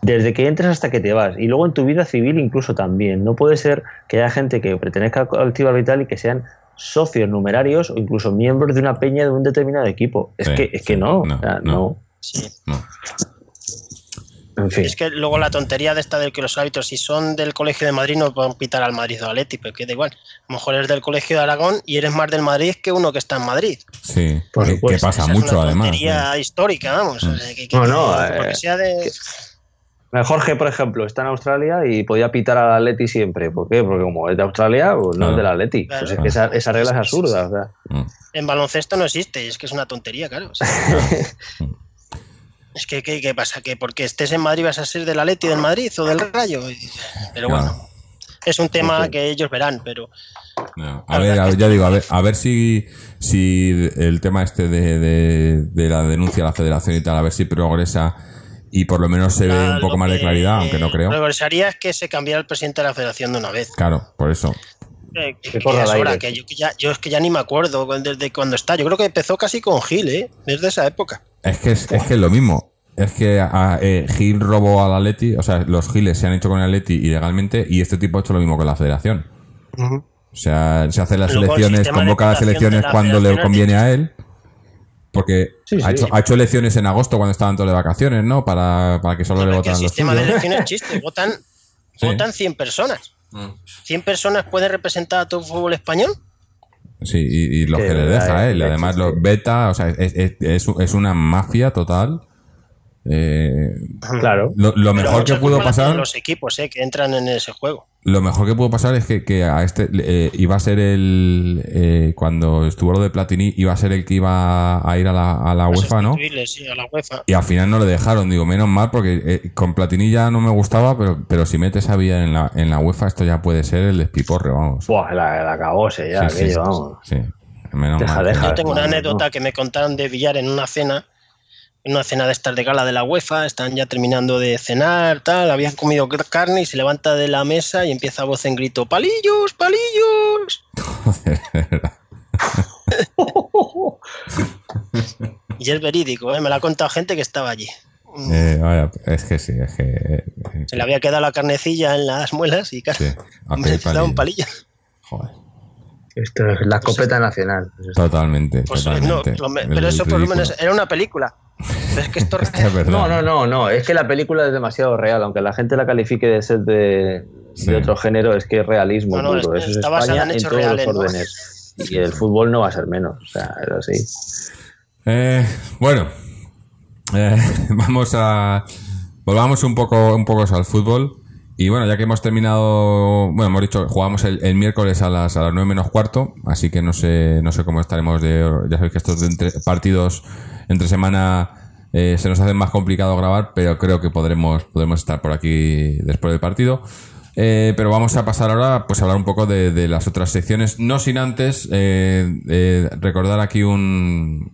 desde que entras hasta que te vas. Y luego en tu vida civil incluso también. No puede ser que haya gente que pertenezca al colectivo arbitral y que sean socios numerarios o incluso miembros de una peña de un determinado equipo. Es Sí, que, es sí. que no. No, o sea, no. no. Sí. No. En fin. Es que luego la tontería de esta de que los árbitros, si son del colegio de Madrid, no pueden pitar al Madrid o al Atleti, pero que da igual. A lo mejor eres del colegio de Aragón y eres más del Madrid que uno que está en Madrid. Sí, Por que- pasa Esa mucho es una además. tontería histórica, vamos. o sea, que- que- No, no, que- porque eh, sea de... Eh, Jorge, por ejemplo, está en Australia y podía pitar al Atleti siempre. ¿Por qué? Porque como es de Australia, pues no es del Atleti. Claro. Pues es que esa, esa regla es absurda. o sea. Mm. En baloncesto no existe, y es que es una tontería, claro. o sea, es que, ¿qué, qué pasa? ¿Que porque estés en Madrid vas a ser del Atleti del Madrid o del Rayo? Pero bueno, es un tema que ellos verán, pero No, A ver, a ver, ya digo, a ver, a ver si, si el tema este de, de- de la denuncia a la federación y tal, a ver si progresa y por lo menos se ve un Lo poco más de que claridad, aunque no creo. Progresaría es que se cambiara el presidente de la federación de una vez. Claro, por eso. Eh, que, Que que es hora, que yo, que ya, yo es que ya ni me acuerdo desde cuando está. Yo creo que empezó casi con Gil, ¿eh? Desde esa época. Es que es, es que es lo mismo. Es que a- eh, Gil robó al Atleti, o sea, los Giles se han hecho con el Atleti ilegalmente y este tipo ha hecho lo mismo con la federación. O sea, se hacen las Luego elecciones, de convoca las de elecciones la cuando le conviene a él. Porque Sí, ha. Hecho, ha hecho elecciones en agosto cuando estaban todos de vacaciones, ¿no? Para, para que solo le Porque el los sistema de suyos. elecciones chiste, votan, Sí. votan 100 personas. Mm. ¿100 personas pueden representar a todo el fútbol español? Sí, y, y lo Que que le deja él. la- Además, sí. lo beta, o sea, es, es, es, es una mafia total. Eh, Claro. lo, mejor que pudo pasar, Los equipos, ¿eh? Que entran en ese juego. lo mejor que pudo pasar es que, que a este eh, iba a ser el eh, cuando estuvo lo de Platini iba a ser el que iba a ir a la, a la UEFA, ¿no? sí, a la UEFA. Y al final no le dejaron, digo, menos mal, porque eh, con Platini ya no me gustaba, pero, pero si metes a Villa en la, en la UEFA, esto ya puede ser el despiporre, vamos. Buah, la, la acabose ya, Sí, vamos. sí. Menos Deja, mal. deja. Yo tengo una anécdota no. que me contaron de Villar en una cena, en una cena de estas de gala de la UEFA, están ya terminando de cenar, tal, habían comido carne y se levanta de la mesa y empieza a voz en grito, palillos, palillos. Y es verídico, ¿eh? me lo ha contado gente que estaba allí. Eh, es que sí, es que... eh, Se le había quedado la carnecilla en las muelas y claro, Sí, me un palillo. Joder. Esto es la escopeta nacional. Totalmente, Pues, totalmente. lo me- El pero eso por lo menos era una película. Pero es que esto Es que es verdad. No, no, no, no. Es que la película es demasiado real, aunque la gente la califique de ser de, Sí. de otro género, es que es realismo No, no, puro. es- Eso es está basada España en todos reales, los ¿no? órdenes. Y el fútbol no va a ser menos. O sea, es así. Eh, bueno, eh, vamos a... Volvamos un poco, un poco al fútbol y bueno, ya que hemos terminado, bueno, hemos dicho, jugamos el, miércoles a las, a las 9 menos cuarto, así que no sé, no sé cómo estaremos de, ya sabéis que estos entre- partidos entre semana eh, se nos hacen más complicado grabar, pero creo que podremos, podremos estar por aquí después del partido. Eh, pero vamos a pasar ahora pues a hablar un poco de, las otras secciones, no sin antes eh, eh, recordar aquí un,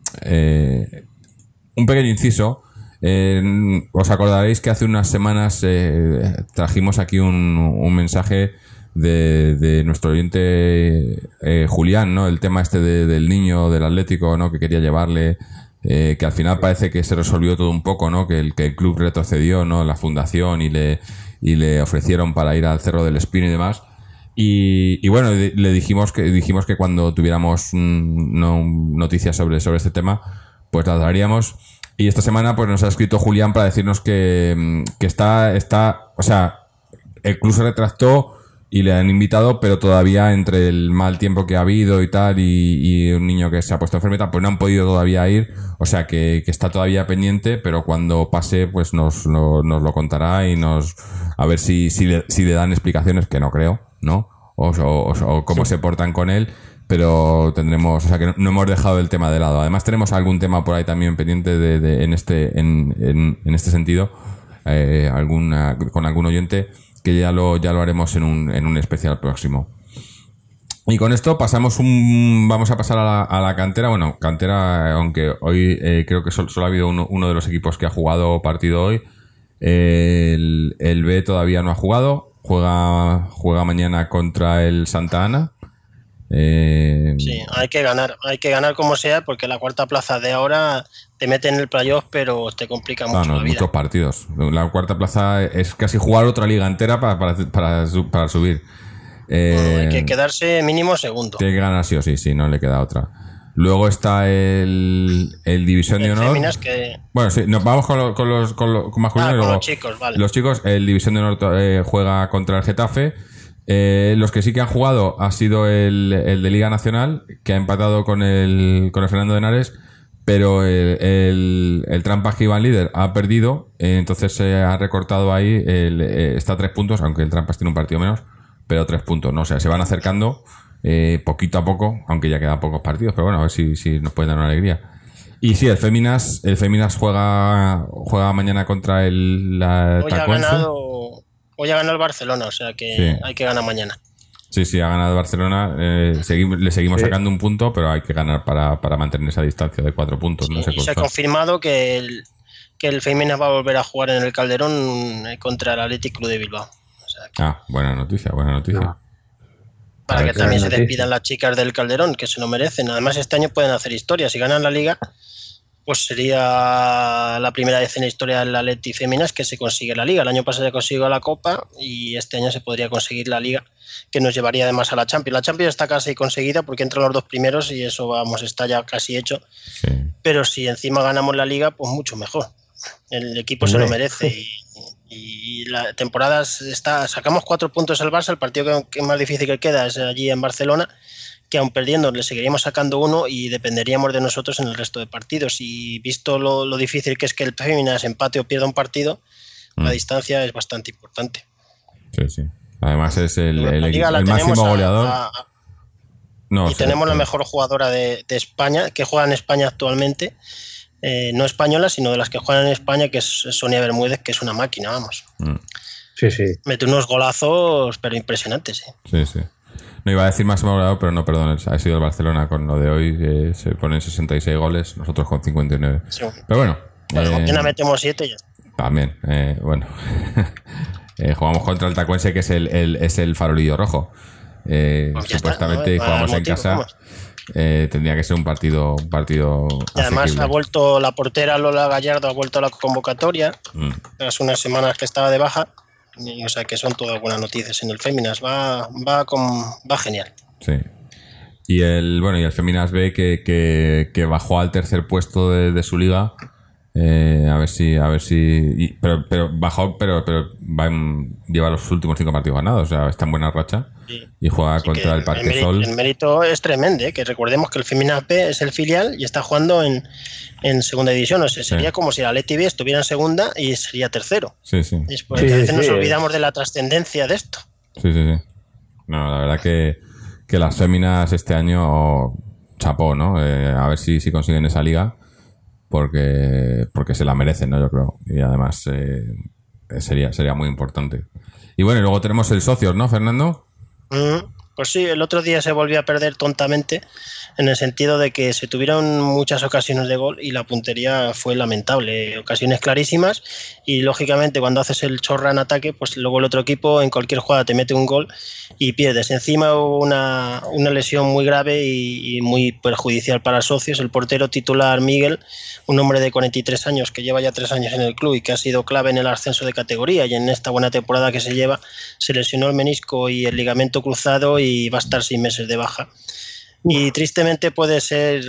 un pequeño inciso. Eh, os acordaréis que hace unas semanas eh, trajimos aquí un, mensaje de, nuestro oyente eh, Julián, ¿no? El tema este de- del niño del Atlético, ¿no? Que quería llevarle, eh, que al final parece que se resolvió todo un poco, ¿no? Que el, que el club retrocedió, ¿no? La fundación y le, y le ofrecieron para ir al Cerro del Espino y demás. Y, bueno, le dijimos que dijimos que cuando tuviéramos mm, no, noticias sobre, sobre este tema, pues las daríamos. Y esta semana pues nos ha escrito Julián para decirnos que, mm, que está, está, o sea, el club se retractó y le han invitado, pero todavía entre el mal tiempo que ha habido y tal, y, y un niño que se ha puesto enfermeta, pues no han podido todavía ir, o sea que, que está todavía pendiente, pero cuando pase, pues nos, lo- nos lo contará y nos, a ver si, si, le, si le dan explicaciones, que no creo, ¿no? O, o- o- o cómo se portan con él, pero tendremos, o sea que no, hemos dejado el tema de lado. Además tenemos algún tema por ahí también pendiente de, en este, en, en, este sentido, eh, alguna, con algún oyente que ya lo, ya lo haremos en un, en un especial próximo. Y con esto pasamos un, vamos a pasar a la, a la cantera. Bueno, cantera, aunque hoy eh, creo que sol- solo, ha habido uno, uno de los equipos que ha jugado partido hoy. El, el B todavía no ha jugado. Juega, juega mañana contra el Santa Ana. Eh, Sí, hay que ganar, hay que ganar como sea, porque la cuarta plaza de ahora te mete en el playoff, pero te complica mucho no, la vida. muchos partidos. La cuarta plaza es casi jugar otra liga entera para, para, para, para subir. Eh, Hay que quedarse mínimo segundo. Tiene que ganar sí o sí, sí, no le queda otra. Luego está el, el División de Honor. que Bueno, sí, nos vamos con, lo- con los con, lo- con masculinos Ah, y con luego los chicos, vale. Los chicos, el División de Honor eh, juega contra el Getafe. Eh, los que sí que han jugado ha sido el, el de Liga Nacional, que ha empatado con el, con el Fernando de Henares, pero el, el, el Trampas que iba líder ha perdido, eh, entonces se ha recortado ahí, el, eh, está a tres puntos, aunque el Trampas tiene un partido menos, pero tres puntos, ¿no? O sea, se van acercando eh, poquito a poco, aunque ya quedan pocos partidos, pero bueno, a ver si, si nos pueden dar una alegría. Y sí, el Féminas, el Féminas juega, juega mañana contra el la hoy ha ganado, hoy ha ganado el Barcelona, o sea que Sí. hay que ganar mañana. Sí, sí, ha ganado Barcelona. eh, seguim- le seguimos Sí. sacando un punto, pero hay que ganar para, para mantener esa distancia de cuatro puntos. no sé y se ha confirmado que el, que el va a volver a jugar en el Calderón eh, contra el Athletic Club de Bilbao. O sea, que Ah, buena noticia, buena noticia. No. para a que también se noticia. despidan las chicas del Calderón, que se lo merecen. Además, este año pueden hacer historia. Si ganan la liga, pues sería la primera vez en la historia del Atleti Féminas que se consigue la liga. El año pasado se consiguió la Copa y este año se podría conseguir la liga, que nos llevaría además a la Champions. La Champions está casi conseguida porque entran los dos primeros y eso, vamos, está ya casi hecho. Sí. Pero si encima ganamos la liga, pues mucho mejor. El equipo se lo merece. Y, y la temporada está. Sacamos cuatro puntos al Barça. El partido que, que más difícil que queda es allí en Barcelona. Que aun perdiendo, le seguiríamos sacando uno y dependeríamos de nosotros en el resto de partidos. Y visto lo, lo difícil que es que el Féminas empate o pierda un partido, la Mm. distancia es bastante importante. Sí, sí. Además es el, el, máximo goleador. a- a- no, y sí, tenemos la mejor jugadora de, de España, que juega en España actualmente, eh, no española, sino de las que juegan en España, que es Sonia Bermúdez, que es una máquina, vamos. Mm, Sí, sí. Mete unos golazos, pero impresionantes. ¿eh? Sí, sí. No iba a decir máximo goleador, pero no, perdón. Ha sido el Barcelona con lo de hoy, que se ponen 66 goles, nosotros con 59. Sí. Pero bueno. Bueno, eh, metemos siete y ya está. También, eh, bueno. Eh, jugamos contra el Tacuense, que es el, el- es el farolillo rojo. Eh, Pues está, supuestamente ¿no? jugamos en casa. tendría que ser un partido, un partido Y además asequible. ha vuelto la portera Lola Gallardo, ha vuelto a la convocatoria, Mm, tras unas semanas que estaba de baja. O sea que son todas buenas noticias en el Féminas. Va, va, con, va genial. sí. Y el, bueno, y el Feminas B que, que, bajó al tercer puesto de su liga. Eh, a ver si, a ver si, y- pero, pero bajó, pero, pero va en- lleva los últimos cinco partidos ganados, o sea, está en buena racha Sí. y juega Así que contra el Parque mérito, Sol. el mérito es tremendo, ¿eh? que recordemos que el Feminape es el filial y está jugando en, en segunda división. O sea, sería Sí. como si la Leti B estuviera en segunda y sería tercero. Sí, sí, Es por- Sí, a veces sí, nos sí. olvidamos de la trascendencia de esto. sí, sí, sí. No, la verdad que, que las féminas este año chapó, ¿no? Eh, a ver si, si consiguen esa liga porque, porque se la merecen, ¿no? Yo creo. Y además eh, sería, sería muy importante. Y bueno, y luego tenemos el socios, ¿no, Fernando? Mm, Pues sí, el otro día se volvió a perder tontamente en el sentido de que se tuvieron muchas ocasiones de gol y la puntería fue lamentable, ocasiones clarísimas y lógicamente cuando haces el chorra ataque, pues luego el otro equipo en cualquier jugada te mete un gol y pierdes. Encima hubo una, una lesión muy grave y, muy perjudicial para socios. El portero titular Miguel, un hombre de 43 años que lleva ya tres años en el club y que ha sido clave en el ascenso de categoría y en esta buena temporada que se lleva, se lesionó el menisco y el ligamento cruzado va a estar seis meses de baja. Y tristemente puede ser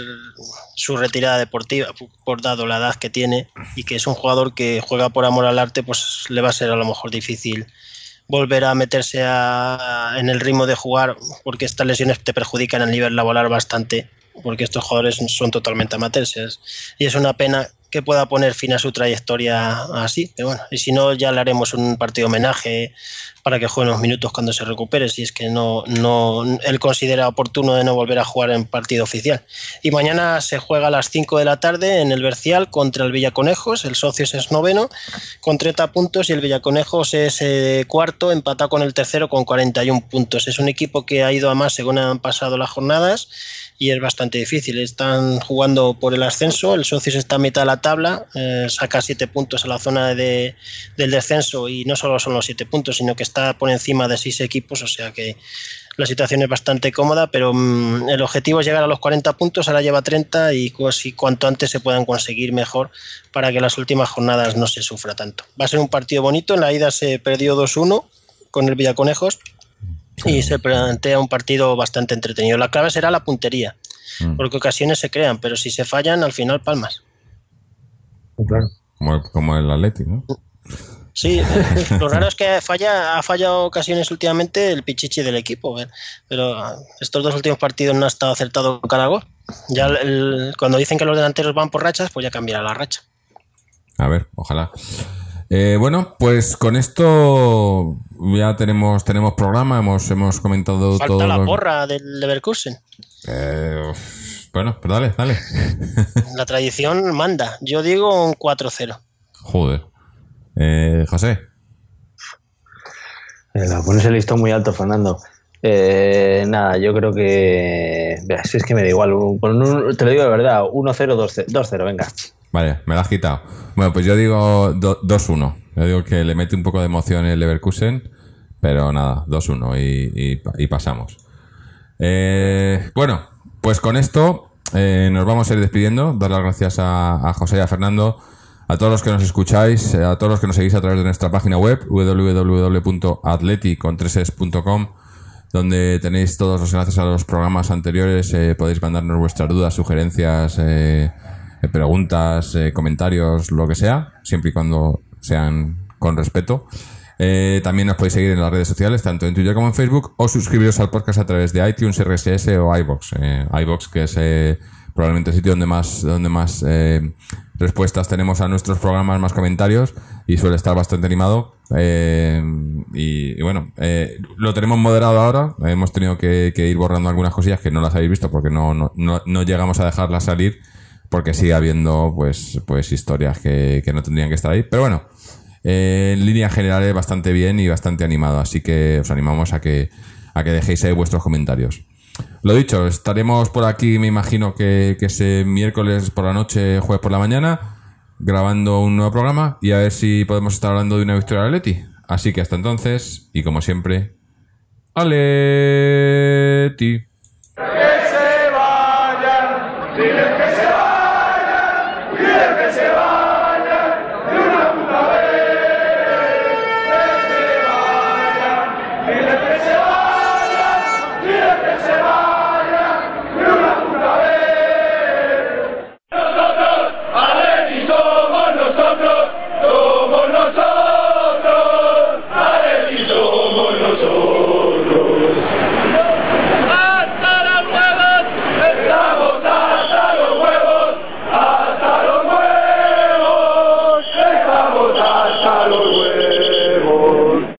su retirada deportiva, por dado la edad que tiene y que es un jugador que juega por amor al arte, pues le va a ser a lo mejor difícil volver a meterse a- en el ritmo de jugar porque estas lesiones te perjudican a nivel laboral bastante porque estos jugadores son totalmente amateurs y es una pena que pueda poner fin a su trayectoria así pero bueno y si no ya le haremos un partido homenaje para que juegue unos minutos cuando se recupere si es que no, no él considera oportuno de no volver a jugar en partido oficial y mañana se juega a las 5 de la tarde en el Bercial contra el Villaconejos el Socios es noveno con 30 puntos y el Villaconejos es eh, cuarto, empatado con el tercero con 41 puntos. Es un equipo que ha ido a más según han pasado las jornadas y es bastante difícil. Están jugando por el ascenso, el Socios está a mitad de la tabla, eh, saca 7 puntos a la zona de, del descenso y no solo son los 7 puntos, sino que está por encima de 6 equipos, o sea que la situación es bastante cómoda, pero mm, el objetivo es llegar a los 40 puntos, ahora lleva 30 y si cuanto antes se puedan conseguir mejor para que las últimas jornadas no se sufra tanto. Va a ser un partido bonito, en la ida se perdió 2-1 con el Villaconejos y se plantea un partido bastante entretenido. La clave será la puntería, Mm. porque ocasiones se crean, pero si se fallan, al final palmas. Claro. Como, como el Atleti, ¿no? Sí, lo raro es que falla, ha fallado ocasiones últimamente el pichichi del equipo, pero estos dos últimos partidos no ha estado acertado cada gol. Ya el- cuando dicen que los delanteros van por rachas, pues ya cambiará la racha. A ver, ojalá. Eh, bueno, pues con esto ya tenemos tenemos programa, hemos hemos comentado todo. Falta la lo- porra del Leverkusen. Eh, bueno, pues dale, dale. La tradición manda. Yo digo un 4-0. Joder. Eh, José. Eh, La pones el listón muy alto, Fernando. Eh, nada, yo creo que. Si es que me da igual. un- con un- te lo digo de verdad, 1-0, 2-0, 2-0, venga. Vale, me la has quitado. Bueno, pues yo digo do- 2-1. Yo digo que le mete un poco de emoción el Leverkusen, pero nada, 2-1 y, pasamos. Eh, bueno, pues con esto eh, nos vamos a ir despidiendo. Dar las gracias a, José y a Fernando, a todos los que nos escucháis, eh, a todos los que nos seguís a través de nuestra página web www.atleti.com donde tenéis todos los enlaces a los programas anteriores. eh, podéis mandarnos vuestras dudas, sugerencias, eh, eh, preguntas, eh, comentarios, lo que sea, siempre y cuando sean con respeto. Eh, también nos podéis seguir en las redes sociales, tanto en Twitter como en Facebook, o suscribiros al podcast a través de iTunes, RSS o iBox. IBox, que es probablemente el sitio donde más, donde más respuestas tenemos a nuestros programas, más comentarios, y suele estar bastante animado. Y, bueno, lo tenemos moderado ahora. Hemos tenido que, ir borrando algunas cosillas que no las habéis visto porque no, no, no llegamos a dejarlas salir porque sigue habiendo pues, pues historias que, que no tendrían que estar ahí. Pero bueno, eh, en línea general es bastante bien y bastante animado, así que os animamos a que, a que dejéis ahí vuestros comentarios. Lo dicho, estaremos por aquí, me imagino que, que ese miércoles por la noche, jueves por la mañana, grabando un nuevo programa y a ver si podemos estar hablando de una victoria de Atleti. Así que hasta entonces, y como siempre, Aleti.